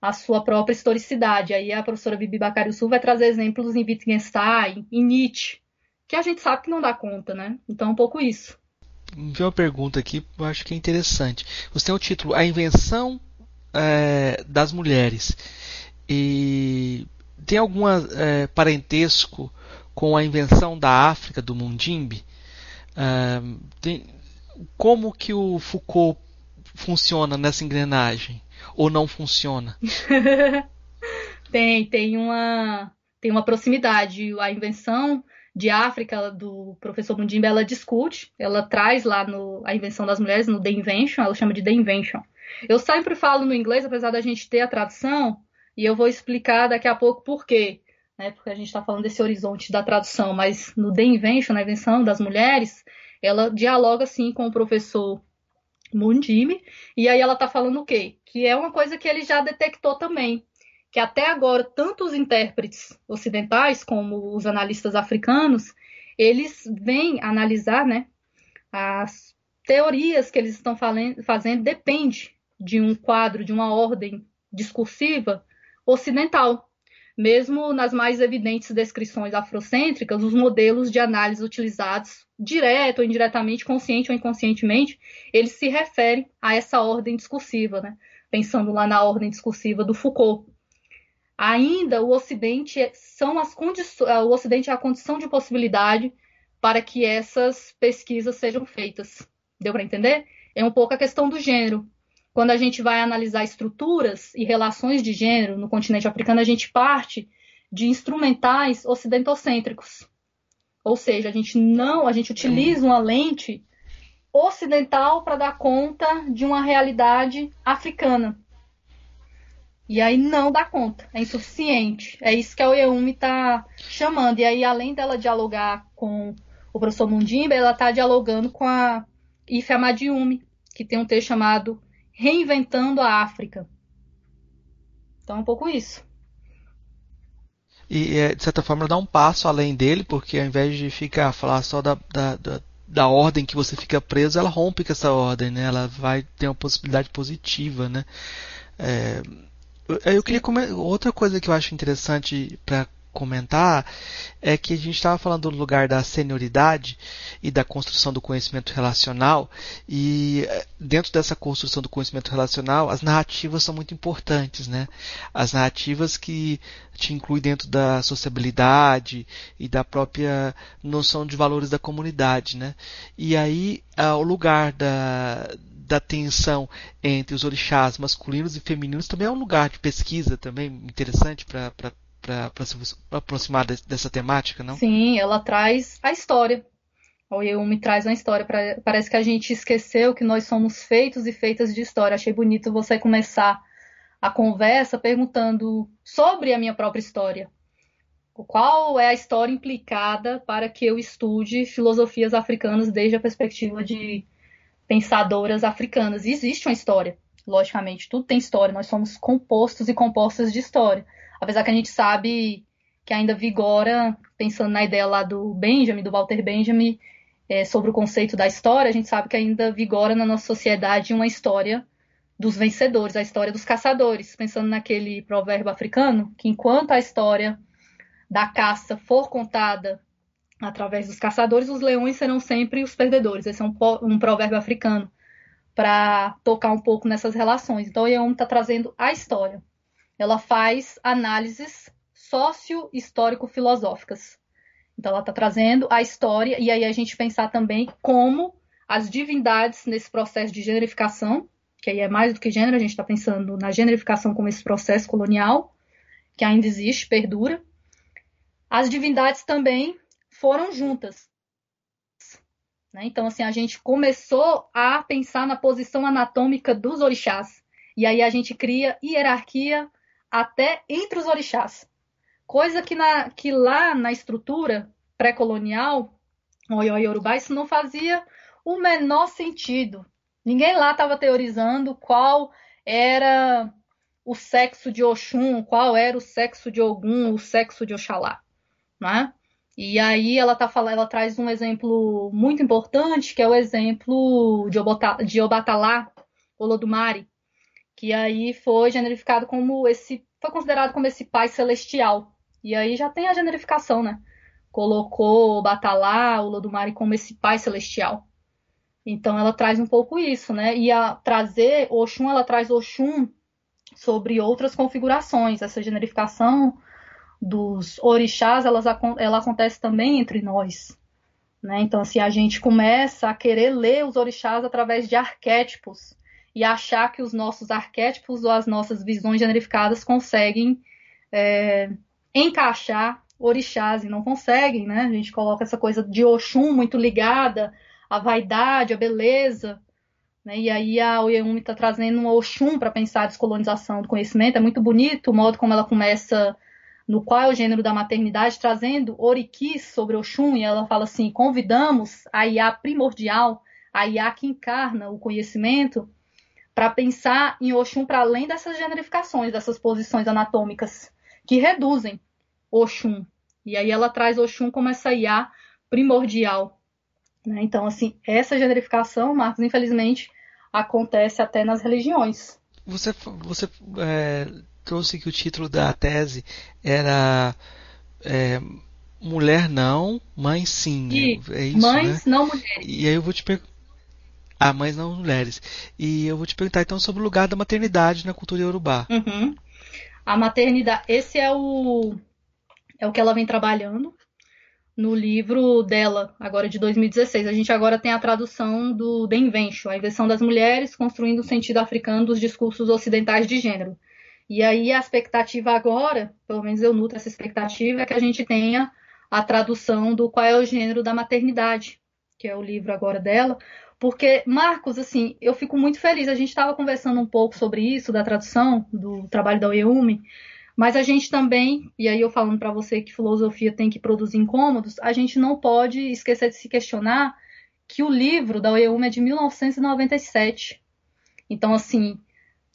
a sua própria historicidade. Aí a professora Bibi Sul vai trazer exemplos em Wittgenstein, em Nietzsche, que a gente sabe que não dá conta, né? Então, é um pouco isso. Vi uma pergunta aqui, eu acho que é interessante. Você tem o título A Invenção é, das mulheres. E tem algum é, parentesco com a invenção da África, do Mundimbe? É, tem, como que o Foucault funciona nessa engrenagem? Ou não funciona? (laughs) tem, tem uma, tem uma proximidade. A invenção de África do professor Mundimbe, ela discute, ela traz lá no, a invenção das mulheres, no The Invention, ela chama de The Invention. Eu sempre falo no inglês, apesar da gente ter a tradução, e eu vou explicar daqui a pouco por quê. Né, porque a gente está falando desse horizonte da tradução, mas no The Invention, na invenção das mulheres, ela dialoga assim com o professor Mundime, e aí ela está falando o quê? Que é uma coisa que ele já detectou também, que até agora tanto os intérpretes ocidentais como os analistas africanos, eles vêm analisar, né, as teorias que eles estão fazendo depende de um quadro, de uma ordem discursiva ocidental. Mesmo nas mais evidentes descrições afrocêntricas, os modelos de análise utilizados, direto ou indiretamente, consciente ou inconscientemente, eles se referem a essa ordem discursiva, né? pensando lá na ordem discursiva do Foucault. Ainda o Ocidente é, são as condições, o Ocidente é a condição de possibilidade para que essas pesquisas sejam feitas. Deu para entender? É um pouco a questão do gênero. Quando a gente vai analisar estruturas e relações de gênero no continente africano, a gente parte de instrumentais ocidentocêntricos. Ou seja, a gente não, a gente utiliza uma lente ocidental para dar conta de uma realidade africana. E aí não dá conta, é insuficiente. É isso que a Oyeumi está chamando. E aí, além dela dialogar com o professor Mundimba, ela está dialogando com a Ife Amadiumi, que tem um texto chamado Reinventando a África. Então é um pouco isso. E, é, de certa forma, dá um passo além dele, porque ao invés de ficar falar só da, da, da, da ordem que você fica preso, ela rompe com essa ordem, né? Ela vai ter uma possibilidade positiva, né? É, eu queria comentar outra coisa que eu acho interessante para comentar é que a gente estava falando do lugar da senioridade e da construção do conhecimento relacional e eh, dentro dessa construção do conhecimento relacional as narrativas são muito importantes, né? As narrativas que te incluem dentro da sociabilidade e da própria noção de valores da comunidade, né? E aí o lugar da da tensão entre os orixás masculinos e femininos também é um lugar de pesquisa também interessante para para se aproximar de, dessa temática, não? Sim, ela traz a história. O Yumi traz uma história. Pra, parece que a gente esqueceu que nós somos feitos e feitas de história. Achei bonito você começar a conversa perguntando sobre a minha própria história. Qual é a história implicada para que eu estude filosofias africanas desde a perspectiva de pensadoras africanas. Existe uma história, logicamente, tudo tem história, nós somos compostos e compostas de história. Apesar que a gente sabe que ainda vigora, pensando na ideia lá do Benjamin, do Walter Benjamin, é, sobre o conceito da história, a gente sabe que ainda vigora na nossa sociedade uma história dos vencedores, a história dos caçadores, pensando naquele provérbio africano, que enquanto a história da caça for contada através dos caçadores, os leões serão sempre os perdedores. Esse é um, um provérbio africano para tocar um pouco nessas relações. Então, Yeon está trazendo a história. Ela faz análises sócio-histórico-filosóficas. Então, ela está trazendo a história e aí a gente pensar também como as divindades nesse processo de generificação, que aí é mais do que gênero, a gente está pensando na generificação como esse processo colonial, que ainda existe, perdura. As divindades também foram juntas. Né? Então, assim, a gente começou a pensar na posição anatômica dos orixás. E aí a gente cria hierarquia até entre os orixás. Coisa que, na, que lá na estrutura pré-colonial, Oió Yorubá, isso não fazia o menor sentido. Ninguém lá estava teorizando qual era o sexo de Oxum, qual era o sexo de Ogum, o sexo de Oxalá. Né? E aí ela tá falando, ela traz um exemplo muito importante, que é o exemplo de, Obota, de Obatalá, Olodumare, que aí foi generificado como esse, foi considerado como esse pai celestial. E aí já tem a generificação, né? Colocou Obatalá, Olodumare como esse pai celestial. Então ela traz um pouco isso, né? E a trazer Oxum, ela traz Oxum sobre outras configurações. Essa generificação dos orixás, elas, ela acontece também entre nós. Né? Então, assim, a gente começa a querer ler os orixás através de arquétipos e achar que os nossos arquétipos ou as nossas visões generificadas conseguem é, encaixar orixás e não conseguem, né? A gente coloca essa coisa de Oxum muito ligada à vaidade, à beleza, né? E aí a Oyeyumi está trazendo um Oxum para pensar a descolonização do conhecimento. É muito bonito o modo como ela começa no qual é o gênero da maternidade, trazendo Orikis sobre Oxum, e ela fala assim: convidamos a Iá primordial, a Iá que encarna o conhecimento, para pensar em Oxum para além dessas generificações, dessas posições anatômicas que reduzem Oxum. E aí ela traz Oxum como essa Iá primordial. Né? Então, assim, essa generificação, Marcos, infelizmente, acontece até nas religiões. Você, você é, trouxe que o título da tese era é, Mulher não, Mãe sim. E é isso, mães né? não mulheres. E aí eu vou te perguntar. Ah, mães não mulheres. E eu vou te perguntar então sobre o lugar da maternidade na cultura iorubá. Uhum. A maternidade, esse é o é o que ela vem trabalhando no livro dela, agora de 2016. A gente agora tem a tradução do The Invention, a invenção das mulheres construindo o sentido africano dos discursos ocidentais de gênero. E aí a expectativa agora, pelo menos eu nutro essa expectativa, é que a gente tenha a tradução do qual é o gênero da maternidade, que é o livro agora dela. Porque, Marcos, assim, eu fico muito feliz. A gente estava conversando um pouco sobre isso, da tradução, do trabalho da Oyeumi, mas a gente também, e aí eu falando para você que filosofia tem que produzir incômodos, a gente não pode esquecer de se questionar que o livro da Oeuma é de 1997. Então, assim,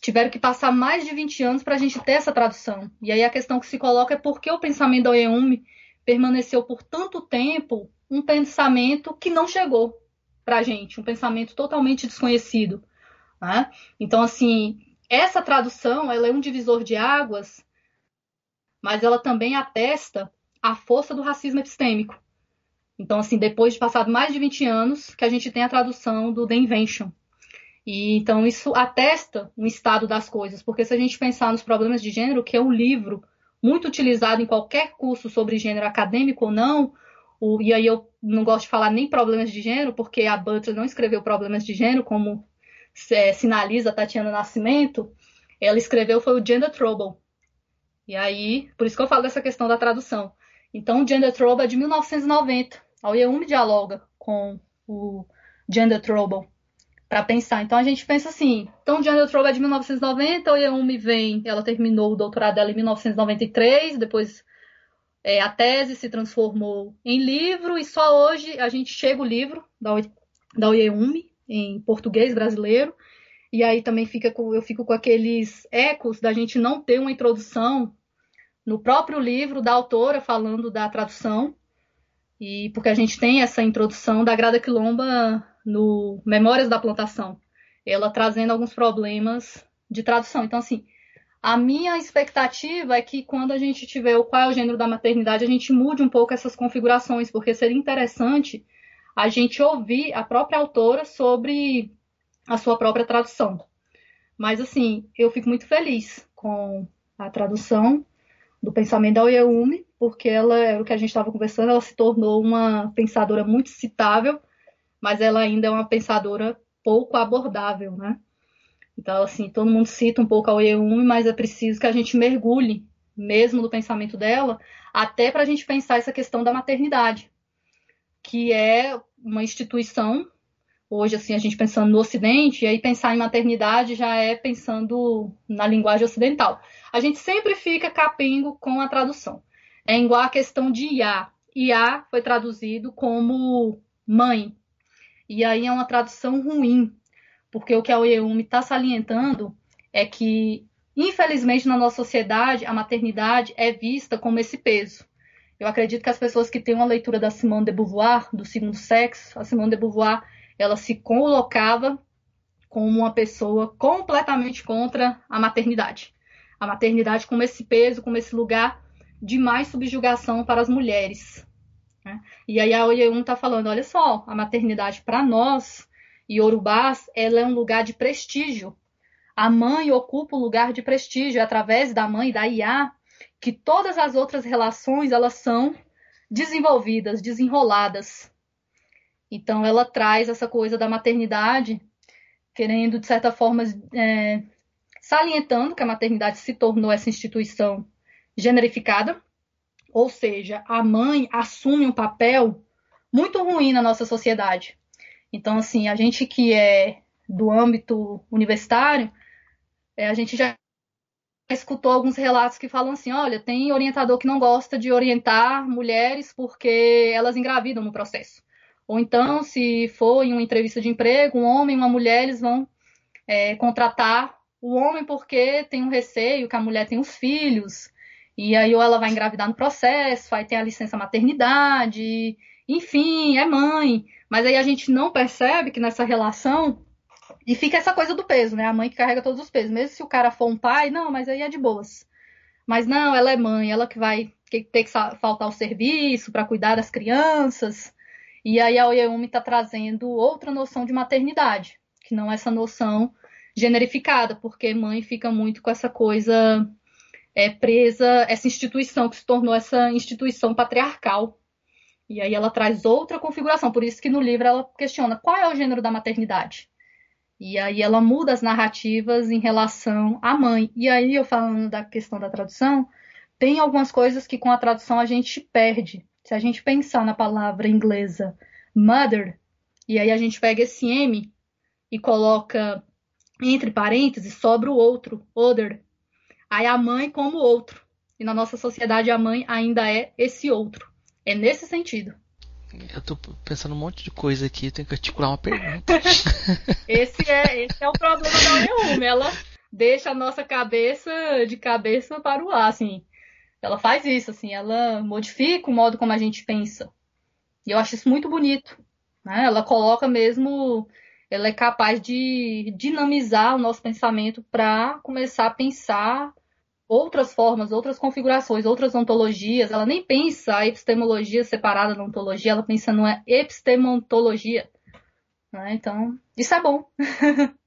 tiveram que passar mais de 20 anos para a gente ter essa tradução. E aí a questão que se coloca é por que o pensamento da Oeume permaneceu por tanto tempo um pensamento que não chegou para a gente, um pensamento totalmente desconhecido. Né? Então, assim, essa tradução ela é um divisor de águas mas ela também atesta a força do racismo epistêmico. Então, assim, depois de passado mais de 20 anos, que a gente tem a tradução do The Invention. E então isso atesta um estado das coisas, porque se a gente pensar nos problemas de gênero, que é um livro muito utilizado em qualquer curso sobre gênero acadêmico ou não, o, e aí eu não gosto de falar nem problemas de gênero, porque a Butler não escreveu problemas de gênero, como é, sinaliza a Tatiana Nascimento, ela escreveu foi o Gender Trouble, e aí, por isso que eu falo dessa questão da tradução. Então, o Gender Trouble é de 1990. A Oyeumi dialoga com o Gender Trouble para pensar. Então, a gente pensa assim, então o Gender Trouble é de 1990, a Oyeumi vem, ela terminou o doutorado dela em 1993, depois é, a tese se transformou em livro, e só hoje a gente chega o livro da, da Oyeumi, em português brasileiro, e aí também fica com, eu fico com aqueles ecos da gente não ter uma introdução no próprio livro da autora falando da tradução. E porque a gente tem essa introdução da Grada Quilomba no Memórias da Plantação, ela trazendo alguns problemas de tradução. Então, assim, a minha expectativa é que quando a gente tiver o qual é o gênero da maternidade, a gente mude um pouco essas configurações, porque seria interessante a gente ouvir a própria autora sobre a sua própria tradução. Mas, assim, eu fico muito feliz com a tradução do pensamento da Oyeumi, porque ela, era o que a gente estava conversando, ela se tornou uma pensadora muito citável, mas ela ainda é uma pensadora pouco abordável, né? Então, assim, todo mundo cita um pouco a Oyeumi, mas é preciso que a gente mergulhe mesmo no pensamento dela, até para a gente pensar essa questão da maternidade, que é uma instituição hoje, assim, a gente pensando no Ocidente, e aí pensar em maternidade já é pensando na linguagem ocidental. A gente sempre fica capengo com a tradução. É igual a questão de Iá. Iá foi traduzido como mãe. E aí é uma tradução ruim, porque o que a Oyeumi está salientando é que, infelizmente, na nossa sociedade, a maternidade é vista como esse peso. Eu acredito que as pessoas que têm uma leitura da Simone de Beauvoir, do segundo sexo, a Simone de Beauvoir ela se colocava como uma pessoa completamente contra a maternidade. A maternidade como esse peso, como esse lugar de mais subjugação para as mulheres. Né? E aí a Oyeun está falando, olha só, a maternidade para nós, Yorubás, ela é um lugar de prestígio. a mãe ocupa o lugar de prestígio através da mãe, da IA, que todas as outras relações elas são desenvolvidas, desenroladas. Então ela traz essa coisa da maternidade, querendo de certa forma é, salientando que a maternidade se tornou essa instituição generificada, ou seja, a mãe assume um papel muito ruim na nossa sociedade. Então, assim, a gente que é do âmbito universitário, é, a gente já escutou alguns relatos que falam assim: olha, tem orientador que não gosta de orientar mulheres porque elas engravidam no processo. Ou então, se for em uma entrevista de emprego, um homem e uma mulher, eles vão é, contratar o homem porque tem um receio que a mulher tem os filhos, e aí ou ela vai engravidar no processo, aí tem a licença maternidade, enfim, é mãe. Mas aí a gente não percebe que nessa relação e fica essa coisa do peso, né? A mãe que carrega todos os pesos. Mesmo se o cara for um pai, não, mas aí é de boas. Mas não, ela é mãe, ela que vai ter que faltar o serviço para cuidar das crianças. E aí a Oyeumi está trazendo outra noção de maternidade, que não é essa noção generificada, porque mãe fica muito com essa coisa é, presa, essa instituição que se tornou essa instituição patriarcal. E aí ela traz outra configuração, por isso que no livro ela questiona qual é o gênero da maternidade. E aí ela muda as narrativas em relação à mãe. E aí eu falando da questão da tradução, tem algumas coisas que com a tradução a gente perde. Se a gente pensar na palavra inglesa mother, e aí a gente pega esse M e coloca entre parênteses, sobra o outro, other. Aí a mãe como outro. E na nossa sociedade a mãe ainda é esse outro. É nesse sentido. Eu tô pensando um monte de coisa aqui, tenho que articular uma pergunta. (laughs) esse, é, esse é o problema da Neume. Ela deixa a nossa cabeça de cabeça para o ar, assim. Ela faz isso, assim, ela modifica o modo como a gente pensa. E eu acho isso muito bonito. Né? Ela coloca mesmo, ela é capaz de dinamizar o nosso pensamento para começar a pensar outras formas, outras configurações, outras ontologias. Ela nem pensa a epistemologia separada da ontologia, ela pensa numa epistemontologia. Né? Então, isso é bom. (laughs)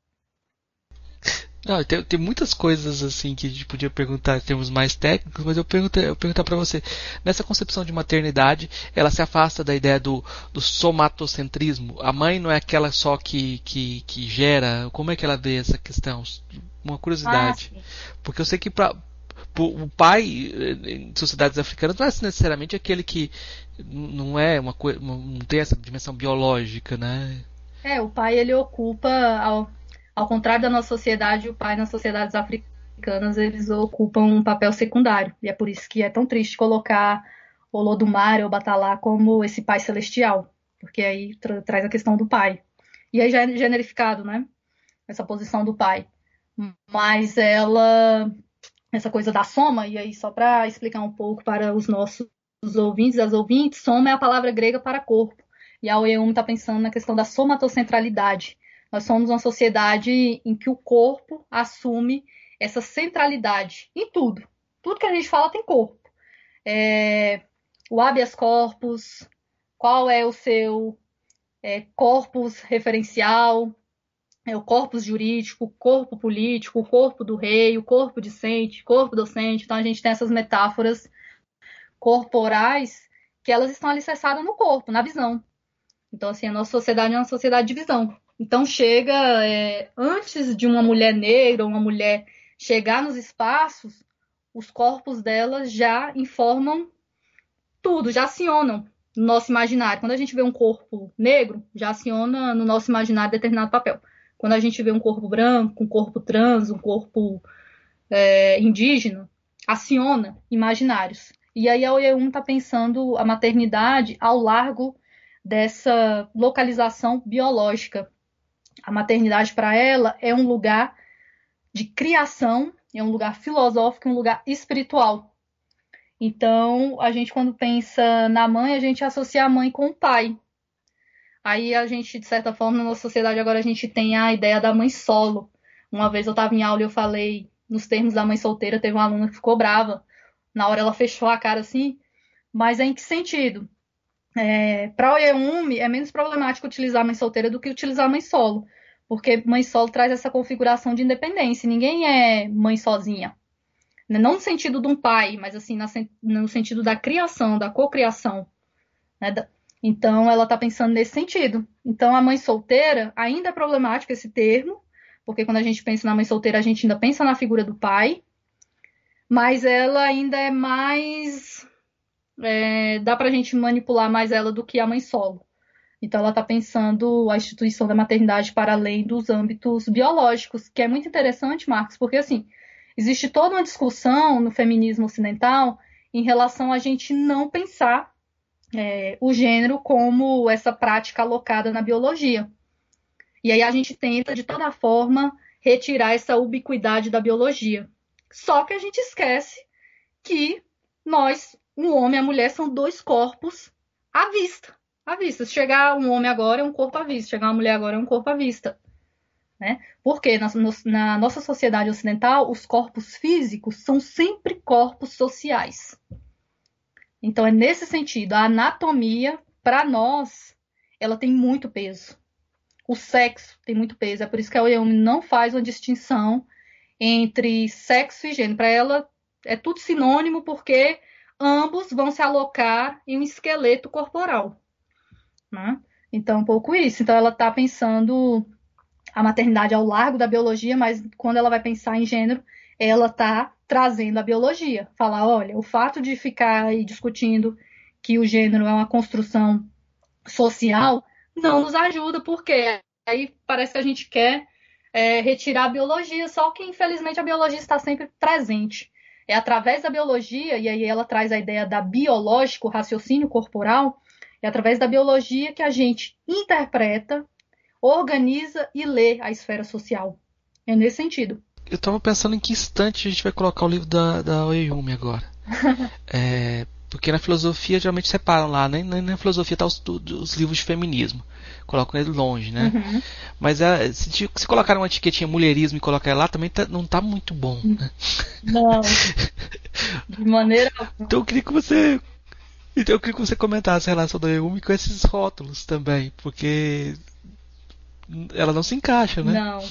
Não, tem, tem, muitas coisas assim que a gente podia perguntar em termos mais técnicos, mas eu pergunto, eu perguntar para você, nessa concepção de maternidade, ela se afasta da ideia do, do somatocentrismo. A mãe não é aquela só que, que, que gera. Como é que ela vê essa questão? Uma curiosidade. Ah, Porque eu sei que para o pai em sociedades africanas não é necessariamente aquele que não é uma coisa, não tem essa dimensão biológica, né? É, o pai ele ocupa ao, ao contrário da nossa sociedade, o pai nas sociedades africanas eles ocupam um papel secundário e é por isso que é tão triste colocar o Lodumare ou Batalá como esse pai celestial, porque aí tra traz a questão do pai. E aí já é generificado, né? Essa posição do pai. Mas ela essa coisa da soma, e aí só para explicar um pouco para os nossos ouvintes, as ouvintes, soma é a palavra grega para corpo. E a OEUM está pensando na questão da somatocentralidade. Nós somos uma sociedade em que o corpo assume essa centralidade em tudo. Tudo que a gente fala tem corpo. É, o habeas corpus, qual é o seu é, corpus referencial, é o corpus jurídico, o corpo político, o corpo do rei, o corpo discente, corpo docente. Então a gente tem essas metáforas corporais que elas estão alicerçadas no corpo, na visão. Então, assim, a nossa sociedade é uma sociedade de visão. Então chega, é, antes de uma mulher negra uma mulher chegar nos espaços, os corpos delas já informam tudo, já acionam no nosso imaginário. Quando a gente vê um corpo negro, já aciona no nosso imaginário determinado papel. Quando a gente vê um corpo branco, um corpo trans, um corpo é, indígena, aciona imaginários. E aí a OE1 está pensando a maternidade ao largo dessa localização biológica. A maternidade para ela é um lugar de criação, é um lugar filosófico, um lugar espiritual. Então, a gente quando pensa na mãe, a gente associa a mãe com o pai. Aí a gente, de certa forma, na nossa sociedade agora a gente tem a ideia da mãe solo. Uma vez eu estava em aula e eu falei nos termos da mãe solteira, teve uma aluna que ficou brava. Na hora ela fechou a cara assim. Mas em que sentido? É, para o EUME é menos problemático utilizar a mãe solteira do que utilizar a mãe solo. porque mãe solo traz essa configuração de independência. Ninguém é mãe sozinha. Né? Não no sentido de um pai, mas assim no sentido da criação, da cocriação. Né? Então ela está pensando nesse sentido. Então a mãe solteira ainda é problemático esse termo, porque quando a gente pensa na mãe solteira a gente ainda pensa na figura do pai, mas ela ainda é mais é, dá para a gente manipular mais ela do que a mãe solo. Então ela está pensando a instituição da maternidade para além dos âmbitos biológicos, que é muito interessante, Marcos, porque assim existe toda uma discussão no feminismo ocidental em relação a gente não pensar é, o gênero como essa prática alocada na biologia. E aí a gente tenta, de toda forma, retirar essa ubiquidade da biologia. Só que a gente esquece que nós, um homem e a mulher, são dois corpos à vista. À vista. Se chegar um homem agora, é um corpo à vista. Se chegar uma mulher agora, é um corpo à vista. Né? Porque na, na nossa sociedade ocidental, os corpos físicos são sempre corpos sociais. Então, é nesse sentido, a anatomia, para nós, ela tem muito peso. O sexo tem muito peso. É por isso que a Oyeumi não faz uma distinção entre sexo e gênero. Para ela, é tudo sinônimo, porque ambos vão se alocar em um esqueleto corporal. Né? Então, um pouco isso. Então, ela está pensando a maternidade ao largo da biologia, mas quando ela vai pensar em gênero, ela está trazendo a biologia. Falar, olha, o fato de ficar aí discutindo que o gênero é uma construção social não nos ajuda, porque aí parece que a gente quer é, retirar a biologia, só que infelizmente a biologia está sempre presente. É através da biologia, e aí ela traz a ideia da biológico, raciocínio corporal, é através da biologia que a gente interpreta organiza e lê a esfera social. É nesse sentido. Eu estava pensando em que instante a gente vai colocar o livro da, da Oyumi agora. (laughs) é, porque na filosofia geralmente separam lá, nem na filosofia tá os, os, livros de feminismo. Colocam ele longe, né? Uhum. Mas é, se, se colocar uma etiquetinha mulherismo e colocar lá, também tá, não tá muito bom. Né? Não. (laughs) De maneira Então eu queria que você. Então eu queria que você comentasse a relação da Oyumi com esses rótulos também, porque ela não se encaixa, né? Não.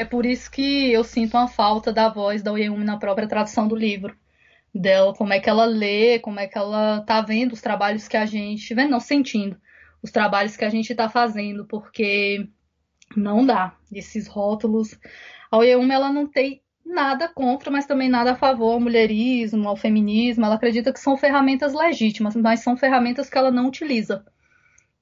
É por isso que eu sinto uma falta da voz da Oyemi na própria tradução do livro. Dela, como é que ela lê, como é que ela tá vendo os trabalhos que a gente. Vendo, não, sentindo os trabalhos que a gente tá fazendo, porque não dá. Esses rótulos. A Oyemi, ela não tem nada contra, mas também nada a favor ao mulherismo, ao feminismo. Ela acredita que são ferramentas legítimas, mas são ferramentas que ela não utiliza.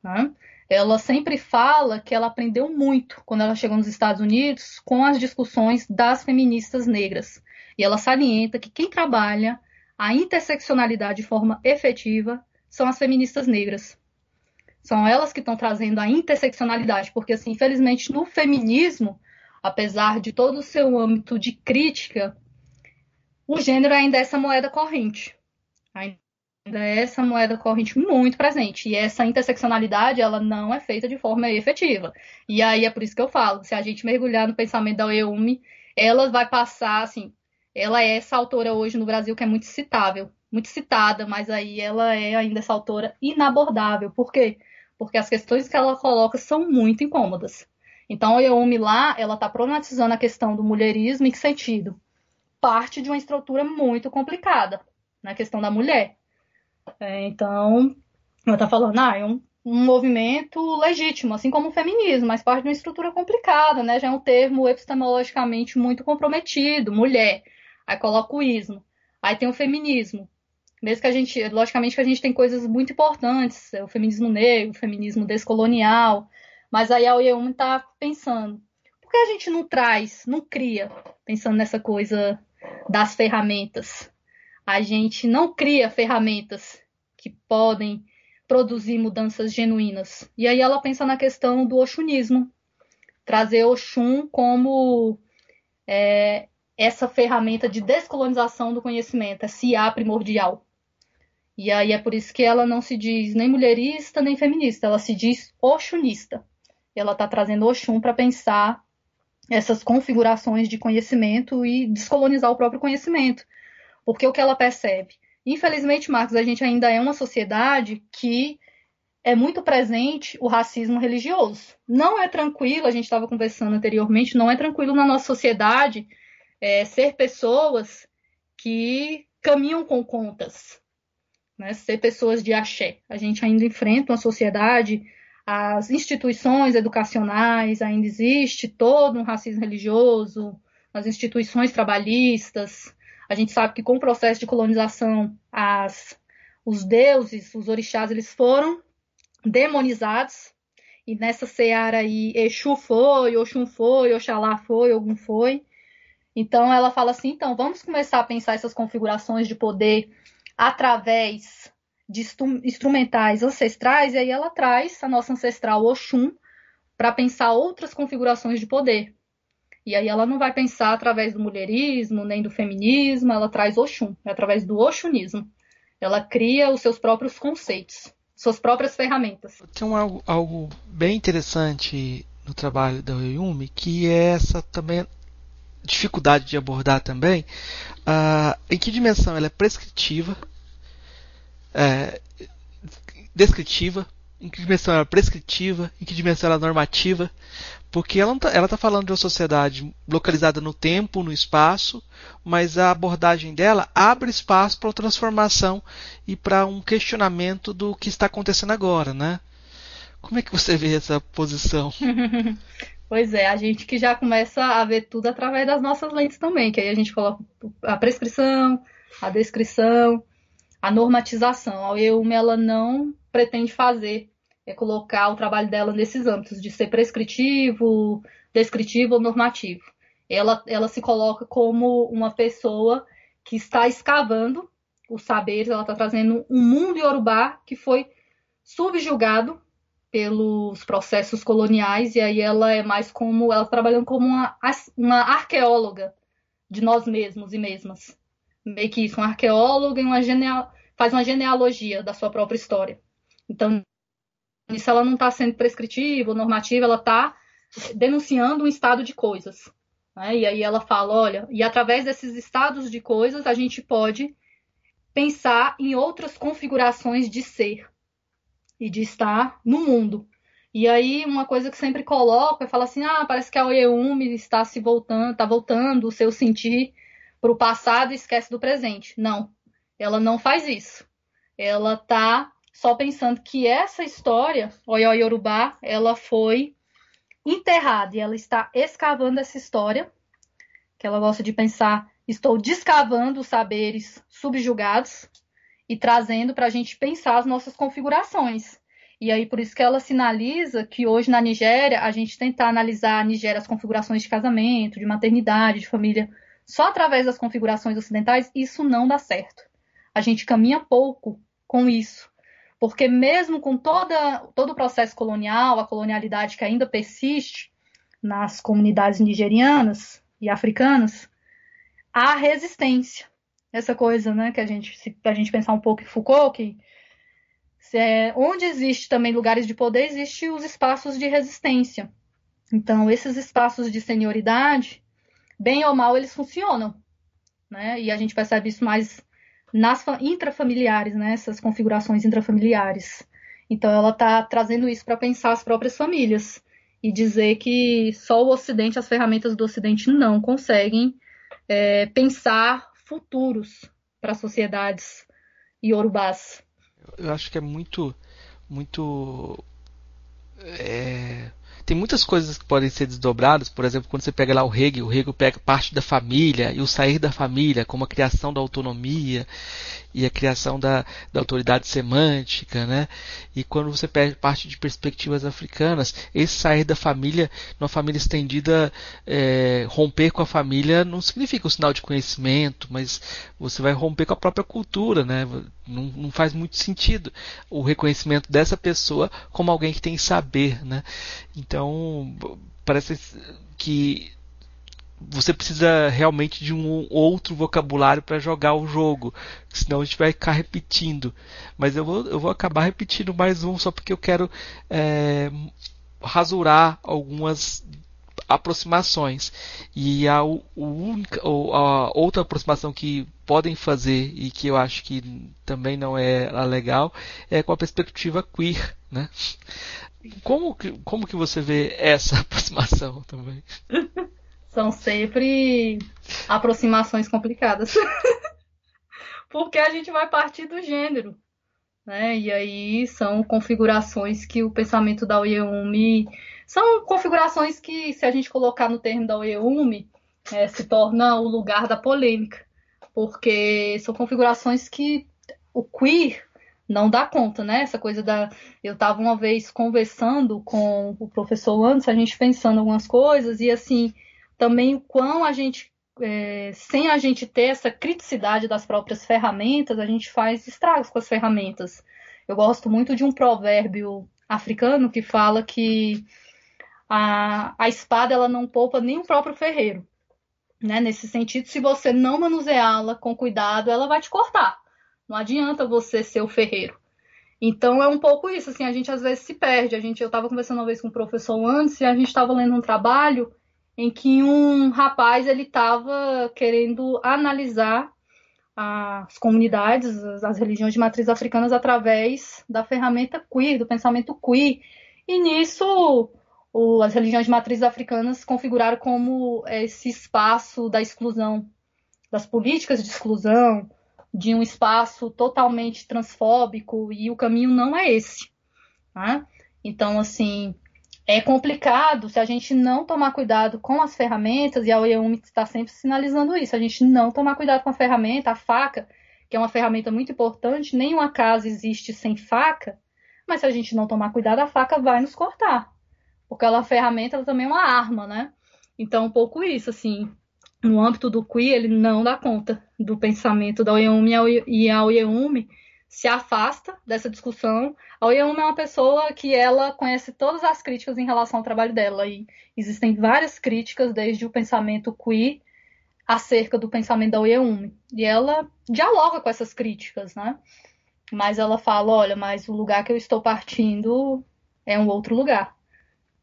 Né? Ela sempre fala que ela aprendeu muito quando ela chegou nos Estados Unidos com as discussões das feministas negras. E ela salienta que quem trabalha a interseccionalidade de forma efetiva são as feministas negras. São elas que estão trazendo a interseccionalidade, porque, assim, infelizmente, no feminismo, apesar de todo o seu âmbito de crítica, o gênero ainda é essa moeda corrente. Ainda essa moeda corrente muito presente. E essa interseccionalidade, ela não é feita de forma efetiva. E aí é por isso que eu falo, se a gente mergulhar no pensamento da Eumi, ela vai passar, assim, ela é essa autora hoje no Brasil que é muito citável, muito citada, mas aí ela é ainda essa autora inabordável. Por quê? Porque as questões que ela coloca são muito incômodas. Então, a Eumi lá, ela está problematizando a questão do mulherismo em que sentido? Parte de uma estrutura muito complicada na questão da mulher. É, então, ela está falando, ah, é um, um movimento legítimo, assim como o feminismo, mas parte de uma estrutura complicada, né? Já é um termo epistemologicamente muito comprometido, mulher. Aí coloca o ismo. Aí tem o feminismo. Mesmo que a gente, logicamente que a gente tem coisas muito importantes, o feminismo negro, o feminismo descolonial, mas aí a Oyeum está pensando, por que a gente não traz, não cria, pensando nessa coisa das ferramentas, a gente não cria ferramentas que podem produzir mudanças genuínas. E aí ela pensa na questão do oxunismo, trazer Oxum como é, essa ferramenta de descolonização do conhecimento, esse A primordial. E aí é por isso que ela não se diz nem mulherista nem feminista, ela se diz oxunista. Ela está trazendo Oxum para pensar essas configurações de conhecimento e descolonizar o próprio conhecimento. Porque o que ela percebe? Infelizmente, Marcos, a gente ainda é uma sociedade que é muito presente o racismo religioso. Não é tranquilo, a gente estava conversando anteriormente, não é tranquilo na nossa sociedade é, ser pessoas que caminham com contas, né? ser pessoas de axé. A gente ainda enfrenta uma sociedade, as instituições educacionais, ainda existe todo um racismo religioso, as instituições trabalhistas. A gente sabe que com o processo de colonização, as, os deuses, os orixás, eles foram demonizados. E nessa seara aí, Exu foi, Oxum foi, Oxalá foi, Ogum foi. Então ela fala assim, então vamos começar a pensar essas configurações de poder através de instrumentais ancestrais, e aí ela traz a nossa ancestral Oxum para pensar outras configurações de poder. E aí ela não vai pensar através do mulherismo, nem do feminismo, ela traz Oxum, é através do Oxunismo. Ela cria os seus próprios conceitos, suas próprias ferramentas. Tem algo, algo bem interessante no trabalho da Oyumi, que é essa também dificuldade de abordar também, uh, em que dimensão ela é prescritiva, é, descritiva, em que dimensão ela é prescritiva, em que dimensão ela é normativa, porque ela está tá falando de uma sociedade localizada no tempo, no espaço, mas a abordagem dela abre espaço para transformação e para um questionamento do que está acontecendo agora, né? Como é que você vê essa posição? (laughs) Pois é, a gente que já começa a ver tudo através das nossas lentes também, que aí a gente coloca a prescrição, a descrição, a normatização. A EUM ela não pretende fazer é colocar o trabalho dela nesses âmbitos de ser prescritivo, descritivo ou normativo. Ela, ela se coloca como uma pessoa que está escavando os saberes, ela está trazendo um mundo iorubá que foi subjugado pelos processos coloniais, e aí ela é mais como, ela tá trabalhando como uma, uma arqueóloga de nós mesmos e mesmas. Meio que isso, uma arqueóloga e uma geneal, faz uma genealogia da sua própria história. Então, isso ela não está sendo prescritiva ou normativa, ela está denunciando um estado de coisas. Né? E aí ela fala, olha, e através desses estados de coisas a gente pode pensar em outras configurações de ser e de estar no mundo. E aí, uma coisa que sempre coloco é falar assim: ah, parece que a Oeumi está se voltando, está voltando o seu sentir para o passado e esquece do presente. Não, ela não faz isso. Ela está só pensando que essa história, Oyo Yorubá, ela foi enterrada e ela está escavando essa história, que ela gosta de pensar, estou descavando os saberes subjugados e trazendo para a gente pensar as nossas configurações. E aí, por isso que ela sinaliza que hoje na Nigéria, a gente tentar analisar a Nigéria as configurações de casamento, de maternidade, de família, só através das configurações ocidentais, isso não dá certo. A gente caminha pouco com isso. Porque mesmo com toda, todo o processo colonial, a colonialidade que ainda persiste nas comunidades nigerianas e africanas, há resistência essa coisa, né, que a gente, se a gente pensar um pouco em Foucault, que é, onde existe também lugares de poder, existem os espaços de resistência. Então, esses espaços de senioridade, bem ou mal, eles funcionam, né? E a gente percebe isso mais nas intrafamiliares, né? Essas configurações intrafamiliares. Então, ela está trazendo isso para pensar as próprias famílias e dizer que só o Ocidente, as ferramentas do Ocidente não conseguem é, pensar futuros para sociedades iorubás. Eu acho que é muito, muito é, tem muitas coisas que podem ser desdobradas, por exemplo, quando você pega lá o Hegel, o Hegel pega parte da família e o sair da família, como a criação da autonomia e a criação da, da autoridade semântica, né? E quando você pega parte de perspectivas africanas, esse sair da família, numa família estendida, é, romper com a família não significa um sinal de conhecimento, mas você vai romper com a própria cultura, né? Não, não faz muito sentido o reconhecimento dessa pessoa como alguém que tem saber, né? Então, parece que você precisa realmente de um outro vocabulário para jogar o jogo, senão a gente vai ficar repetindo. Mas eu vou, eu vou acabar repetindo mais um só porque eu quero é, rasurar algumas aproximações. E a, o, a outra aproximação que podem fazer e que eu acho que também não é legal é com a perspectiva queer, né? Como que, como que você vê essa (laughs) aproximação também? (laughs) São sempre aproximações complicadas. (laughs) Porque a gente vai partir do gênero. Né? E aí são configurações que o pensamento da Oyeumi são configurações que, se a gente colocar no termo da Oyeumi, é, se torna o lugar da polêmica, porque são configurações que o queer não dá conta, né? Essa coisa da. Eu estava uma vez conversando com o professor Anderson, a gente pensando algumas coisas, e assim, também o quão a gente, é, sem a gente ter essa criticidade das próprias ferramentas, a gente faz estragos com as ferramentas. Eu gosto muito de um provérbio africano que fala que a, a espada ela não poupa nem o próprio ferreiro. Né? Nesse sentido, se você não manuseá-la com cuidado, ela vai te cortar. Não adianta você ser o ferreiro. Então é um pouco isso, assim, a gente às vezes se perde. A gente, eu estava conversando uma vez com o professor antes e a gente estava lendo um trabalho em que um rapaz ele estava querendo analisar as comunidades, as religiões de matriz africanas através da ferramenta queer, do pensamento queer. E nisso o, as religiões de matriz africanas configuraram como esse espaço da exclusão, das políticas de exclusão, de um espaço totalmente transfóbico, e o caminho não é esse. Tá? Então, assim, é complicado se a gente não tomar cuidado com as ferramentas, e a OEUM está sempre sinalizando isso, a gente não tomar cuidado com a ferramenta, a faca, que é uma ferramenta muito importante, nenhuma casa existe sem faca, mas se a gente não tomar cuidado, a faca vai nos cortar. Porque ela, a ferramenta ela também é uma arma, né? Então, um pouco isso, assim, no âmbito do QI, ele não dá conta do pensamento da Oyeume e a Oyeume se afasta dessa discussão. A Oyeume é uma pessoa que ela conhece todas as críticas em relação ao trabalho dela e existem várias críticas desde o pensamento QI acerca do pensamento da Oyeume. E ela dialoga com essas críticas, né? Mas ela fala, olha, mas o lugar que eu estou partindo é um outro lugar.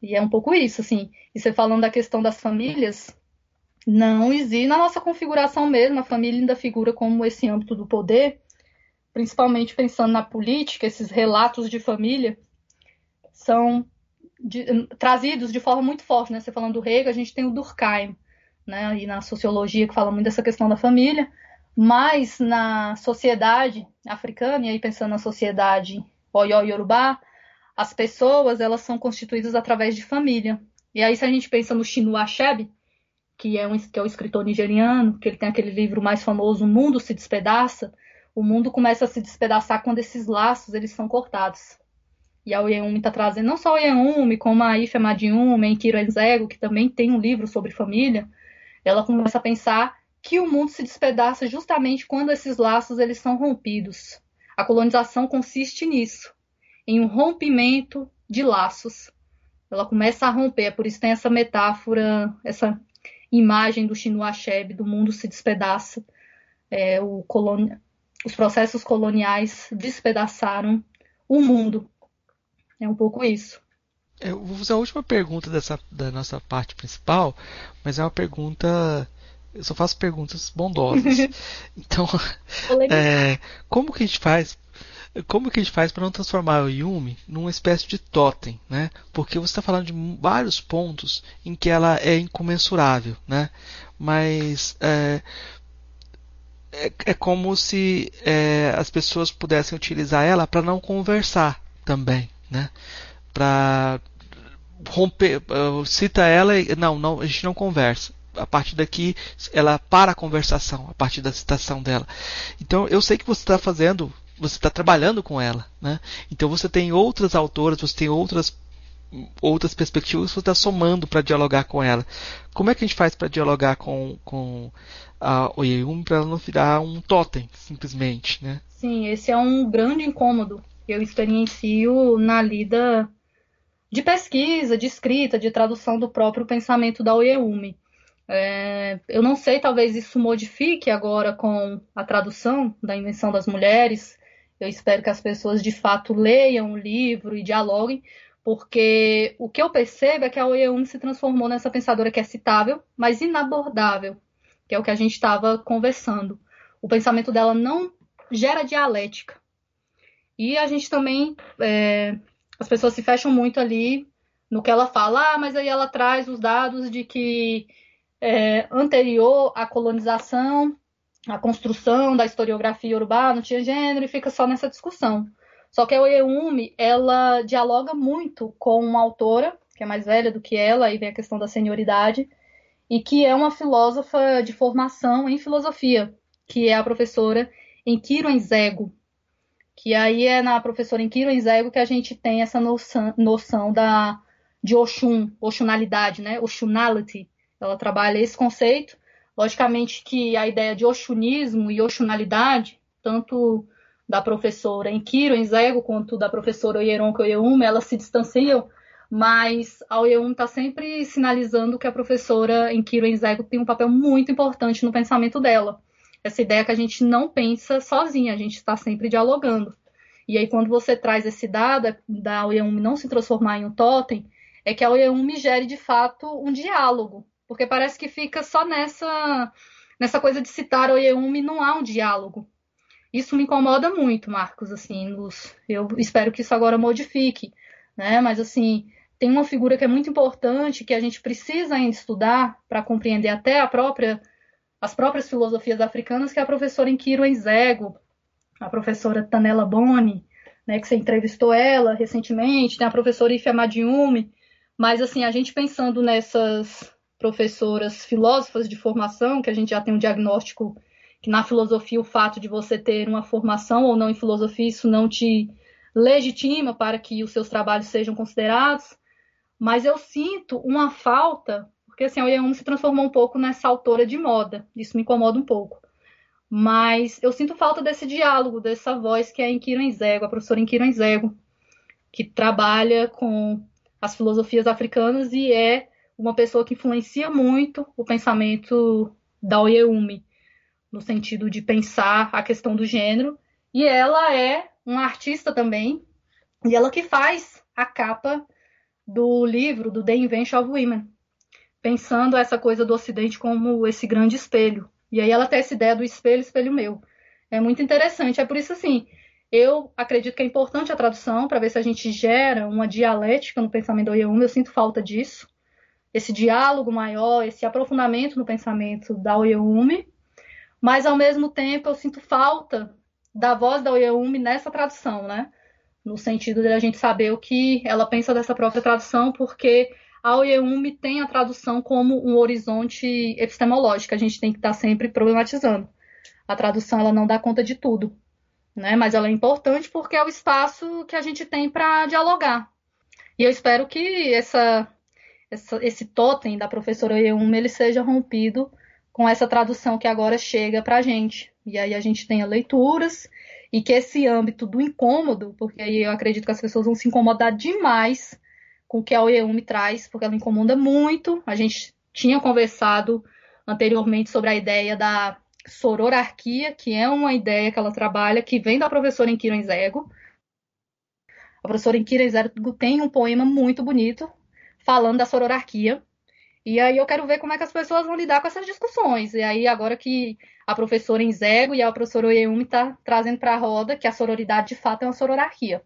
E é um pouco isso, assim. E você falando da questão das famílias, não existe na nossa configuração mesmo, a família ainda figura como esse âmbito do poder, principalmente pensando na política, esses relatos de família são de, trazidos de forma muito forte, né? Você falando do Hegel, a gente tem o Durkheim, né? E na sociologia que fala muito dessa questão da família, mas na sociedade africana, e aí pensando na sociedade Oyo Yorubá, as pessoas elas são constituídas através de família. E aí, se a gente pensa no Chinua Achebe, que é, um, que é o escritor nigeriano, que ele tem aquele livro mais famoso, O Mundo se Despedaça, o mundo começa a se despedaçar quando esses laços eles são cortados. E a Oyeume está trazendo não só a Oyeume, como a Ife Madiume, a Kiro Enzego, que também tem um livro sobre família, ela começa a pensar que o mundo se despedaça justamente quando esses laços eles são rompidos. A colonização consiste nisso em um rompimento de laços. Ela começa a romper, é por isso tem essa metáfora, essa imagem do Chinua Achebe, do mundo se despedaça. É, coloni... Os processos coloniais despedaçaram o mundo. É um pouco isso. Eu vou fazer a última pergunta dessa, da nossa parte principal, mas é uma pergunta. Eu só faço perguntas bondosas. (laughs) então, é, como que a gente faz como que a gente faz para não transformar o Yumi numa espécie de totem, né? Porque você está falando de vários pontos em que ela é incomensurável, né? Mas é, é, é como se é, as pessoas pudessem utilizar ela para não conversar também, né? Para romper, cita ela e não, não, a gente não conversa a partir daqui ela para a conversação a partir da citação dela. Então eu sei que você está fazendo você está trabalhando com ela, né? Então você tem outras autoras, você tem outras outras perspectivas, você está somando para dialogar com ela. Como é que a gente faz para dialogar com, com a Oyeyumi para ela não virar um totem, simplesmente, né? Sim, esse é um grande incômodo que eu experiencio na lida de pesquisa, de escrita, de tradução do próprio pensamento da Oyeyumi. É, eu não sei, talvez isso modifique agora com a tradução da Invenção das Mulheres, eu espero que as pessoas de fato leiam o livro e dialoguem, porque o que eu percebo é que a Oyeum se transformou nessa pensadora que é citável, mas inabordável, que é o que a gente estava conversando. O pensamento dela não gera dialética. E a gente também, é, as pessoas se fecham muito ali no que ela fala, ah, mas aí ela traz os dados de que é, anterior à colonização, a construção da historiografia urbana tinha gênero e fica só nessa discussão. Só que a Oyeumi, ela dialoga muito com uma autora, que é mais velha do que ela, aí vem a questão da senioridade, e que é uma filósofa de formação em filosofia, que é a professora Enkiro Enzego, que aí é na professora Enkiro Enzego que a gente tem essa noção, noção da, de Oxum, Oxunalidade, né? Oxunality. Ela trabalha esse conceito. Logicamente que a ideia de Oxunismo e Oxunalidade, tanto da professora Enkiro Enzego quanto da professora Oyeronko Oyeuma, elas se distanciam, mas a Oyeum está sempre sinalizando que a professora Enkiro Enzego tem um papel muito importante no pensamento dela. Essa ideia que a gente não pensa sozinha, a gente está sempre dialogando. E aí, quando você traz esse dado da Oyeum não se transformar em um totem, é que a Oyeum gere de fato um diálogo, porque parece que fica só nessa nessa coisa de citar Oyeum e não há um diálogo. Isso me incomoda muito, Marcos, assim, nos, eu espero que isso agora modifique, né? Mas assim, tem uma figura que é muito importante que a gente precisa ainda estudar para compreender até a própria as próprias filosofias africanas, que é a professora Enkiro Enzego, a professora Tanela Boni, né, que você entrevistou ela recentemente, tem a professora Ifia Madiume, mas assim, a gente pensando nessas professoras filósofas de formação, que a gente já tem um diagnóstico que na filosofia o fato de você ter uma formação ou não em filosofia, isso não te legitima para que os seus trabalhos sejam considerados, mas eu sinto uma falta, porque assim, a Oyama se transformou um pouco nessa autora de moda, isso me incomoda um pouco. Mas eu sinto falta desse diálogo, dessa voz que é a Enkiro Enzego, a professora Enkiro Enzego, que trabalha com as filosofias africanas e é uma pessoa que influencia muito o pensamento da Oyeumi no sentido de pensar a questão do gênero. E ela é uma artista também, e ela que faz a capa do livro do The Invention of Women, pensando essa coisa do Ocidente como esse grande espelho. E aí ela tem essa ideia do espelho, espelho meu. É muito interessante. É por isso assim, eu acredito que é importante a tradução para ver se a gente gera uma dialética no pensamento do Oyeumi. Eu sinto falta disso. Esse diálogo maior, esse aprofundamento no pensamento da Oyeumi mas ao mesmo tempo eu sinto falta da voz da Oyeumi nessa tradução, né? No sentido de a gente saber o que ela pensa dessa própria tradução, porque a Oyeumi tem a tradução como um horizonte epistemológico, a gente tem que estar sempre problematizando. A tradução ela não dá conta de tudo, né? Mas ela é importante porque é o espaço que a gente tem para dialogar. E eu espero que essa, esse totem da professora Oyeumi ele seja rompido com essa tradução que agora chega para a gente. E aí a gente tenha leituras e que esse âmbito do incômodo, porque aí eu acredito que as pessoas vão se incomodar demais com o que a OEUM traz, porque ela incomoda muito. A gente tinha conversado anteriormente sobre a ideia da sororarquia, que é uma ideia que ela trabalha, que vem da professora Enkira Enzego. A professora Enkira Enzego tem um poema muito bonito falando da sororarquia, e aí eu quero ver como é que as pessoas vão lidar com essas discussões. E aí agora que a professora Enzego e a professora Oyeumi está trazendo para a roda que a sororidade de fato é uma sororarquia.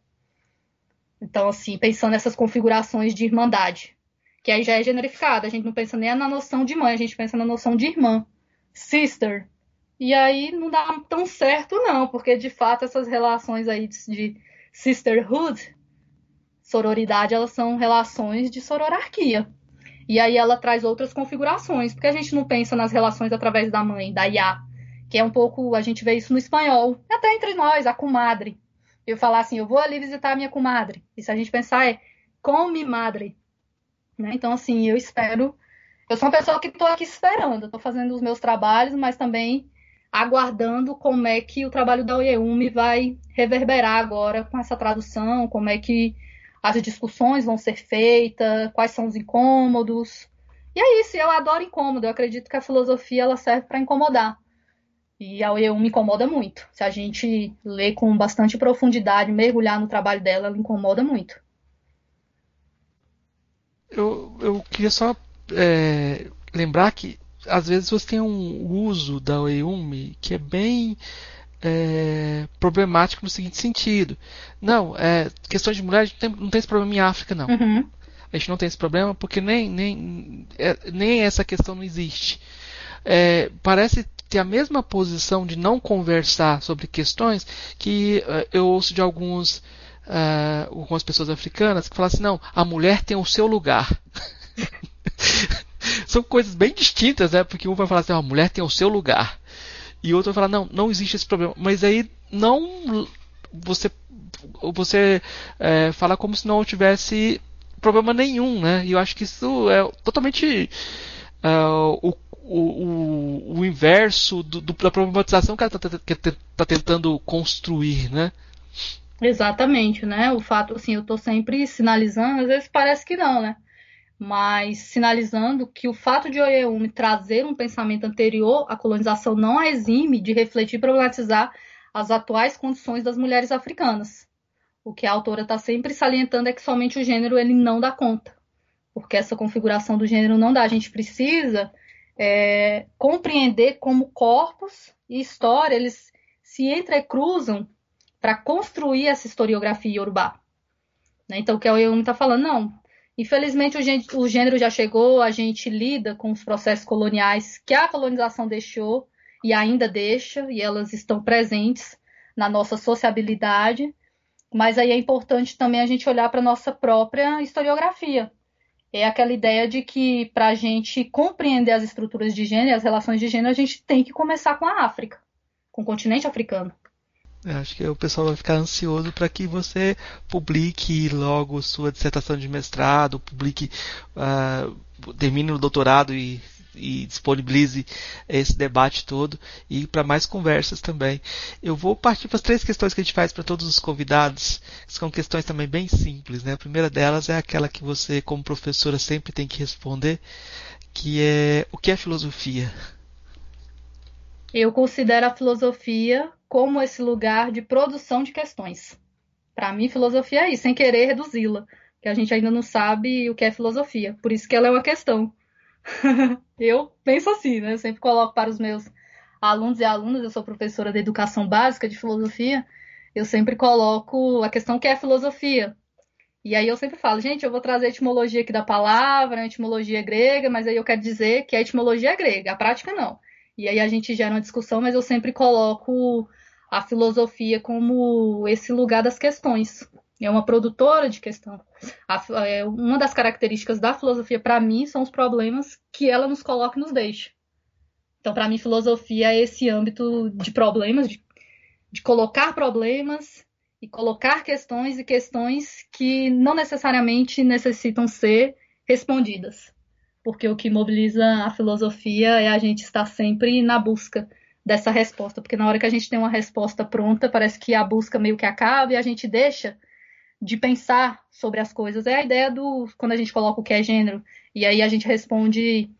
Então, assim, pensando nessas configurações de irmandade, que aí já é generificada, a gente não pensa nem na noção de mãe, a gente pensa na noção de irmã, sister. E aí não dá tão certo, não, porque de fato essas relações aí de sisterhood, sororidade, elas são relações de sororarquia. E aí ela traz outras configurações, porque a gente não pensa nas relações através da mãe, da Iá, que é um pouco, a gente vê isso no espanhol, até entre nós, a comadre. Eu falar assim, eu vou ali visitar a minha comadre. E se a gente pensar é com madre. Né? Então, assim, eu espero. Eu sou uma pessoa que estou aqui esperando, estou fazendo os meus trabalhos, mas também aguardando como é que o trabalho da OEUM vai reverberar agora com essa tradução, como é que as discussões vão ser feitas, quais são os incômodos. E é isso, eu adoro incômodo, eu acredito que a filosofia ela serve para incomodar. E a eu me incomoda muito. Se a gente lê com bastante profundidade, mergulhar no trabalho dela, ela incomoda muito. eu, eu queria só é, lembrar que às vezes você tem um uso da Oeumi que é bem é, problemático no seguinte sentido. Não, é, questões de mulher, não tem, não tem esse problema em África, não. Uhum. A gente não tem esse problema porque nem, nem, é, nem essa questão não existe. É, parece ter a mesma posição de não conversar sobre questões que uh, eu ouço de alguns uh, algumas pessoas africanas que falam assim, não, a mulher tem o seu lugar. (laughs) São coisas bem distintas, né? Porque um vai falar assim, a mulher tem o seu lugar. E outro vai falar, não, não existe esse problema. Mas aí não você você é, fala como se não tivesse problema nenhum, né? E eu acho que isso é totalmente uh, o o, o, inverso do, do, da problematização que ela está tá tentando construir, né? Exatamente, né? O fato, assim, eu estou sempre sinalizando, às vezes parece que não, né? Mas sinalizando que o fato de Oyeumi trazer um pensamento anterior à colonização não a exime de refletir e problematizar as atuais condições das mulheres africanas. O que a autora está sempre salientando é que somente o gênero ele não dá conta, porque essa configuração do gênero não dá. A gente precisa é, compreender como corpos e história eles se entrecruzam para construir essa historiografia urbana. Né? Então, o que a Euni está falando, não. Infelizmente, o gênero já chegou, a gente lida com os processos coloniais que a colonização deixou e ainda deixa, e elas estão presentes na nossa sociabilidade. Mas aí é importante também a gente olhar para a nossa própria historiografia é aquela ideia de que para a gente compreender as estruturas de gênero, as relações de gênero, a gente tem que começar com a África, com o continente africano. Eu acho que o pessoal vai ficar ansioso para que você publique logo sua dissertação de mestrado, publique, uh, termine o doutorado e e disponibilize esse debate todo e para mais conversas também. Eu vou partir para as três questões que a gente faz para todos os convidados, que são questões também bem simples. Né? A primeira delas é aquela que você, como professora, sempre tem que responder, que é o que é filosofia? Eu considero a filosofia como esse lugar de produção de questões. Para mim, filosofia é isso, sem querer reduzi-la, que a gente ainda não sabe o que é filosofia. Por isso que ela é uma questão. (laughs) eu penso assim, né? Eu sempre coloco para os meus alunos e alunas, eu sou professora de educação básica de filosofia, eu sempre coloco a questão que é filosofia. E aí eu sempre falo, gente, eu vou trazer a etimologia aqui da palavra, a etimologia grega, mas aí eu quero dizer que a etimologia é grega, a prática não. E aí a gente gera uma discussão, mas eu sempre coloco a filosofia como esse lugar das questões é uma produtora de questão. A, é, uma das características da filosofia, para mim, são os problemas que ela nos coloca e nos deixa. Então, para mim, filosofia é esse âmbito de problemas, de, de colocar problemas e colocar questões e questões que não necessariamente necessitam ser respondidas. Porque o que mobiliza a filosofia é a gente estar sempre na busca dessa resposta. Porque na hora que a gente tem uma resposta pronta, parece que a busca meio que acaba e a gente deixa de pensar sobre as coisas. É a ideia do quando a gente coloca o que é gênero e aí a gente responde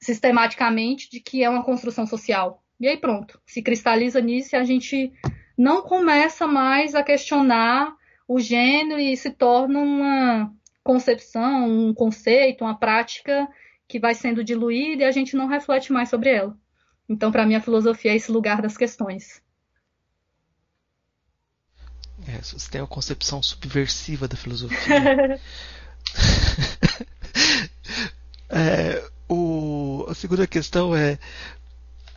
sistematicamente de que é uma construção social. E aí pronto, se cristaliza nisso e a gente não começa mais a questionar o gênero e se torna uma concepção, um conceito, uma prática que vai sendo diluída e a gente não reflete mais sobre ela. Então, para mim, a filosofia é esse lugar das questões. É, você tem uma concepção subversiva da filosofia. (laughs) é, o, a segunda questão é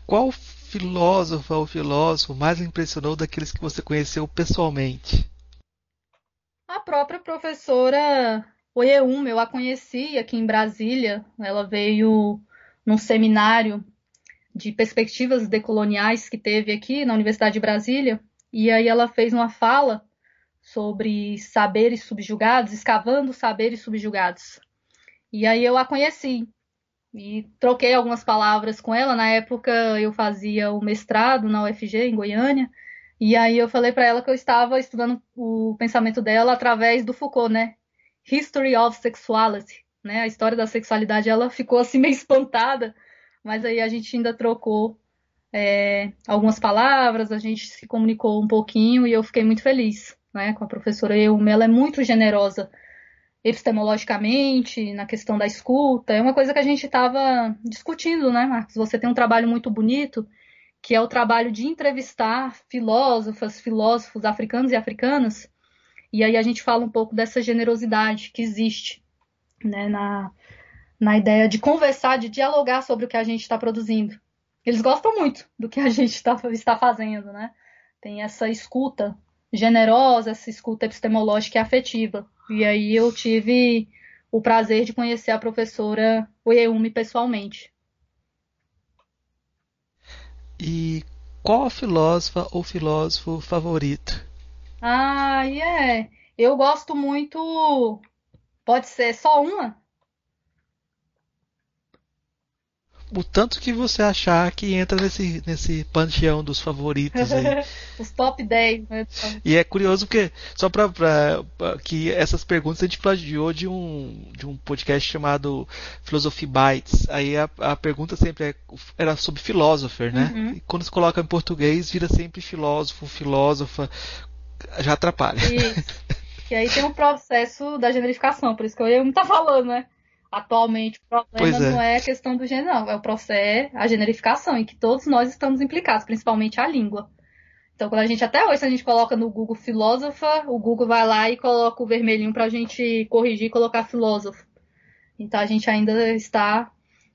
qual filósofo ou filósofo mais impressionou daqueles que você conheceu pessoalmente? A própria professora Oyeum, eu a conheci aqui em Brasília. Ela veio num seminário de perspectivas decoloniais que teve aqui na Universidade de Brasília. E aí ela fez uma fala sobre saberes subjugados, escavando saberes subjugados. E aí eu a conheci e troquei algumas palavras com ela. Na época eu fazia o mestrado na UFG em Goiânia. E aí eu falei para ela que eu estava estudando o pensamento dela através do Foucault, né? History of Sexuality, né? A história da sexualidade. Ela ficou assim meio (laughs) espantada, mas aí a gente ainda trocou é, algumas palavras, a gente se comunicou um pouquinho e eu fiquei muito feliz né, com a professora Euma. Ela é muito generosa epistemologicamente, na questão da escuta. É uma coisa que a gente estava discutindo, né, Marcos? Você tem um trabalho muito bonito, que é o trabalho de entrevistar filósofas, filósofos africanos e africanas, e aí a gente fala um pouco dessa generosidade que existe né, na, na ideia de conversar, de dialogar sobre o que a gente está produzindo. Eles gostam muito do que a gente tá, está fazendo, né? Tem essa escuta generosa, essa escuta epistemológica e afetiva. E aí eu tive o prazer de conhecer a professora Oyeumi pessoalmente. E qual a filósofa ou filósofo favorito? Ah, é. Eu gosto muito. Pode ser só uma? o tanto que você achar que entra nesse, nesse panteão dos favoritos aí. (laughs) Os top 10, né? E é curioso porque, só pra, pra, pra, que essas perguntas a gente plagiou de um, de um podcast chamado Philosophy Bites. Aí a, a pergunta sempre é, era sobre philosopher, né? Uhum. E quando se coloca em português, vira sempre filósofo, filósofa, já atrapalha. Isso. e aí tem o um processo da generificação, por isso que eu ia estar tá falando, né? Atualmente o problema é. não é a questão do gênero, não. É o processo, a generificação, em que todos nós estamos implicados, principalmente a língua. Então, quando a gente, até hoje, se a gente coloca no Google filósofa, o Google vai lá e coloca o vermelhinho para a gente corrigir e colocar filósofo. Então, a gente ainda está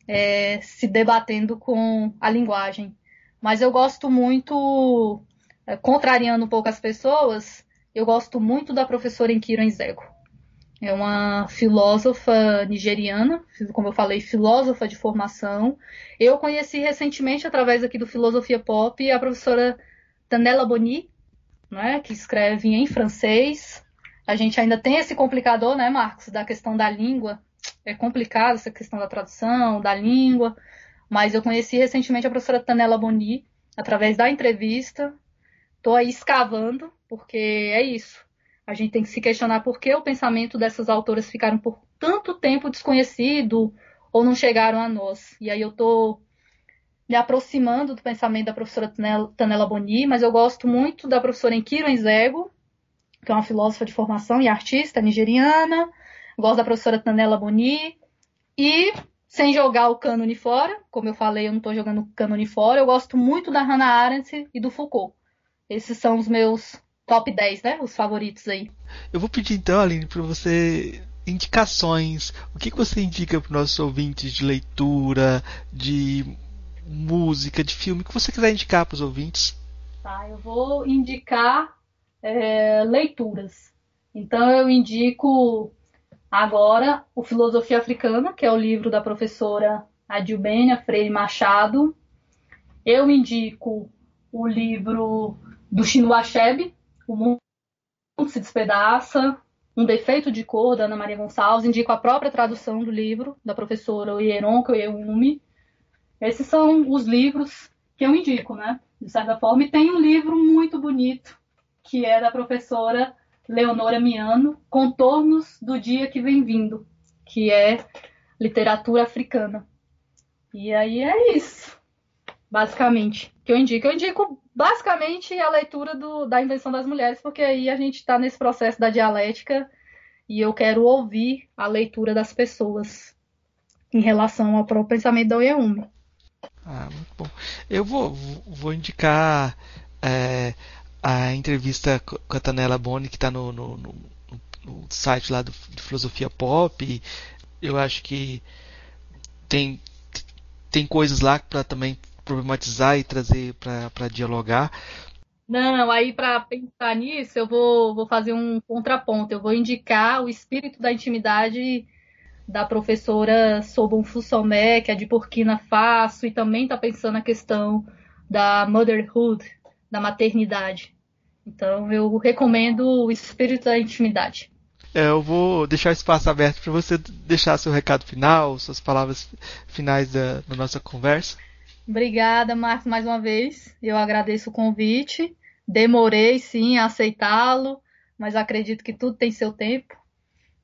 é, se debatendo com a linguagem. Mas eu gosto muito, contrariando um pouco as pessoas, eu gosto muito da professora Enkiro Enzego. É uma filósofa nigeriana, como eu falei, filósofa de formação. Eu conheci recentemente, através aqui do Filosofia Pop, a professora Tanella Boni, né, que escreve em francês. A gente ainda tem esse complicador, né, Marcos, da questão da língua. É complicado essa questão da tradução, da língua. Mas eu conheci recentemente a professora Tanella Boni, através da entrevista. Estou aí escavando, porque é isso a gente tem que se questionar por que o pensamento dessas autoras ficaram por tanto tempo desconhecido ou não chegaram a nós. E aí eu estou me aproximando do pensamento da professora Tanela Boni, mas eu gosto muito da professora Enkiro Enzego, que é uma filósofa de formação e artista nigeriana. Gosto da professora Tanela Boni. E, sem jogar o cânone fora, como eu falei, eu não estou jogando o cânone fora, eu gosto muito da Hannah Arendt e do Foucault. Esses são os meus top 10, né? Os favoritos aí. Eu vou pedir então, Aline, para você indicações. O que, que você indica para os nossos ouvintes de leitura, de música, de filme, o que você quiser indicar para os ouvintes? Tá, eu vou indicar é, leituras. Então eu indico agora o Filosofia Africana, que é o livro da professora Adilbênia Freire Machado. Eu indico o livro do Chinua Achebe, o mundo se despedaça, um defeito de cor da Ana Maria Gonçalves, indico a própria tradução do livro da professora Oyeronka Oyeyumi. Esses são os livros que eu indico, né? De certa forma, e tem um livro muito bonito que é da professora Leonora Miano, Contornos do Dia que Vem Vindo, que é literatura africana. E aí é isso, basicamente, que eu indico. Eu indico basicamente a leitura do, da invenção das mulheres, porque aí a gente está nesse processo da dialética e eu quero ouvir a leitura das pessoas em relação ao próprio pensamento da Oyeumi. Ah, muito bom. Eu vou, vou indicar é, a entrevista com a Tanela Boni, que está no, no, no, no, site lá do, do Filosofia Pop. Eu acho que tem, tem coisas lá para também problematizar e trazer para dialogar. Não, aí para pensar nisso, eu vou, vou fazer um contraponto. Eu vou indicar o espírito da intimidade da professora Sobon Fussomé, que é de Burkina Faso, e também está pensando a questão da motherhood, da maternidade. Então, eu recomendo o espírito da intimidade. É, eu vou deixar o espaço aberto para você deixar seu recado final, suas palavras finais da, da nossa conversa. Obrigada, Marcos, mais uma vez. Eu agradeço o convite. Demorei, sim, a aceitá-lo, mas acredito que tudo tem seu tempo.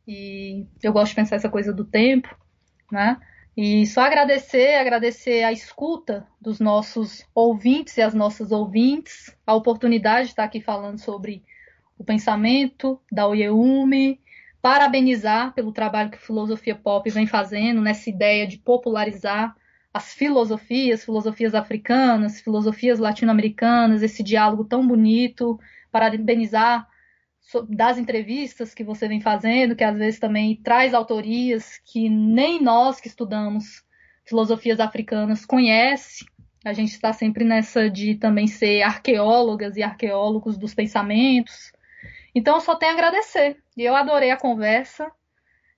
E eu gosto de pensar essa coisa do tempo, né? E só agradecer, agradecer a escuta dos nossos ouvintes e as nossas ouvintes, a oportunidade de estar aqui falando sobre o pensamento da Oyeume, parabenizar pelo trabalho que filosofia pop vem fazendo nessa ideia de popularizar as filosofias, filosofias africanas, filosofias latino-americanas, esse diálogo tão bonito, parabenizar das entrevistas que você vem fazendo, que às vezes também traz autorias que nem nós que estudamos filosofias africanas conhece. A gente está sempre nessa de também ser arqueólogas e arqueólogos dos pensamentos. Então, eu só tenho a agradecer. E eu adorei a conversa.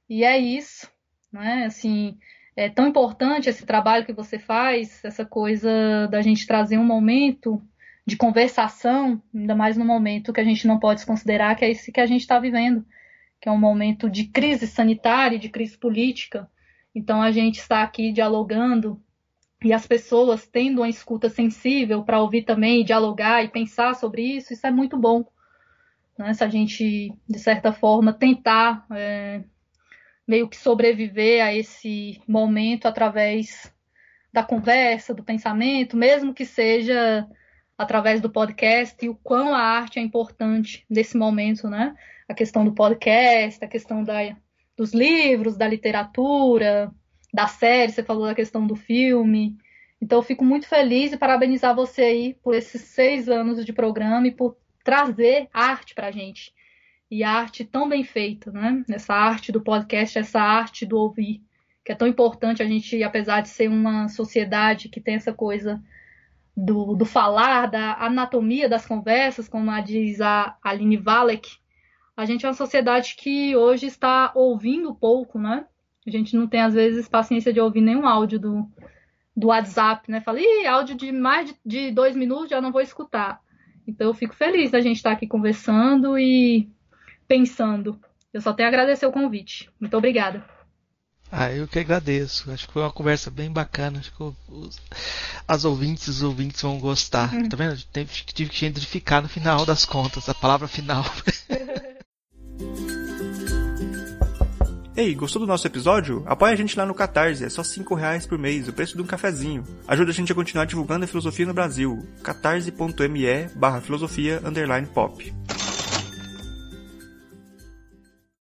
E é isso. Né? Assim, é tão importante esse trabalho que você faz, essa coisa da gente trazer um momento de conversação, ainda mais no momento que a gente não pode considerar que é esse que a gente está vivendo, que é um momento de crise sanitária, de crise política. Então a gente está aqui dialogando e as pessoas tendo uma escuta sensível para ouvir também, dialogar e pensar sobre isso, isso é muito bom. Né? Se a gente, de certa forma, tentar é, meio que sobreviver a esse momento através da conversa, do pensamento, mesmo que seja através do podcast e o quão a arte é importante nesse momento, né? A questão do podcast, a questão da, dos livros, da literatura, da série, você falou da questão do filme. Então, eu fico muito feliz e parabenizar você aí por esses seis anos de programa e por trazer arte para gente. E arte tão bem feita, né? Essa arte do podcast, essa arte do ouvir, que é tão importante a gente, apesar de ser uma sociedade que tem essa coisa do, do falar, da anatomia das conversas, como a diz a Aline Valek, a gente é uma sociedade que hoje está ouvindo pouco, né? A gente não tem, às vezes, paciência de ouvir nenhum áudio do, do WhatsApp, né? Fala, ih, áudio de mais de, de dois minutos já não vou escutar. Então eu fico feliz da gente estar aqui conversando e pensando. Eu só tenho a agradecer o convite. Muito obrigada. Ah, eu que agradeço. Acho que foi uma conversa bem bacana. Acho que os, as ouvintes os ouvintes vão gostar. Uhum. Tá vendo? Tive, tive que identificar no final das contas, a palavra final. (laughs) Ei, gostou do nosso episódio? Apoie a gente lá no Catarse, é só 5 reais por mês, o preço de um cafezinho. Ajuda a gente a continuar divulgando a filosofia no Brasil. catarse.me barra filosofia underline pop.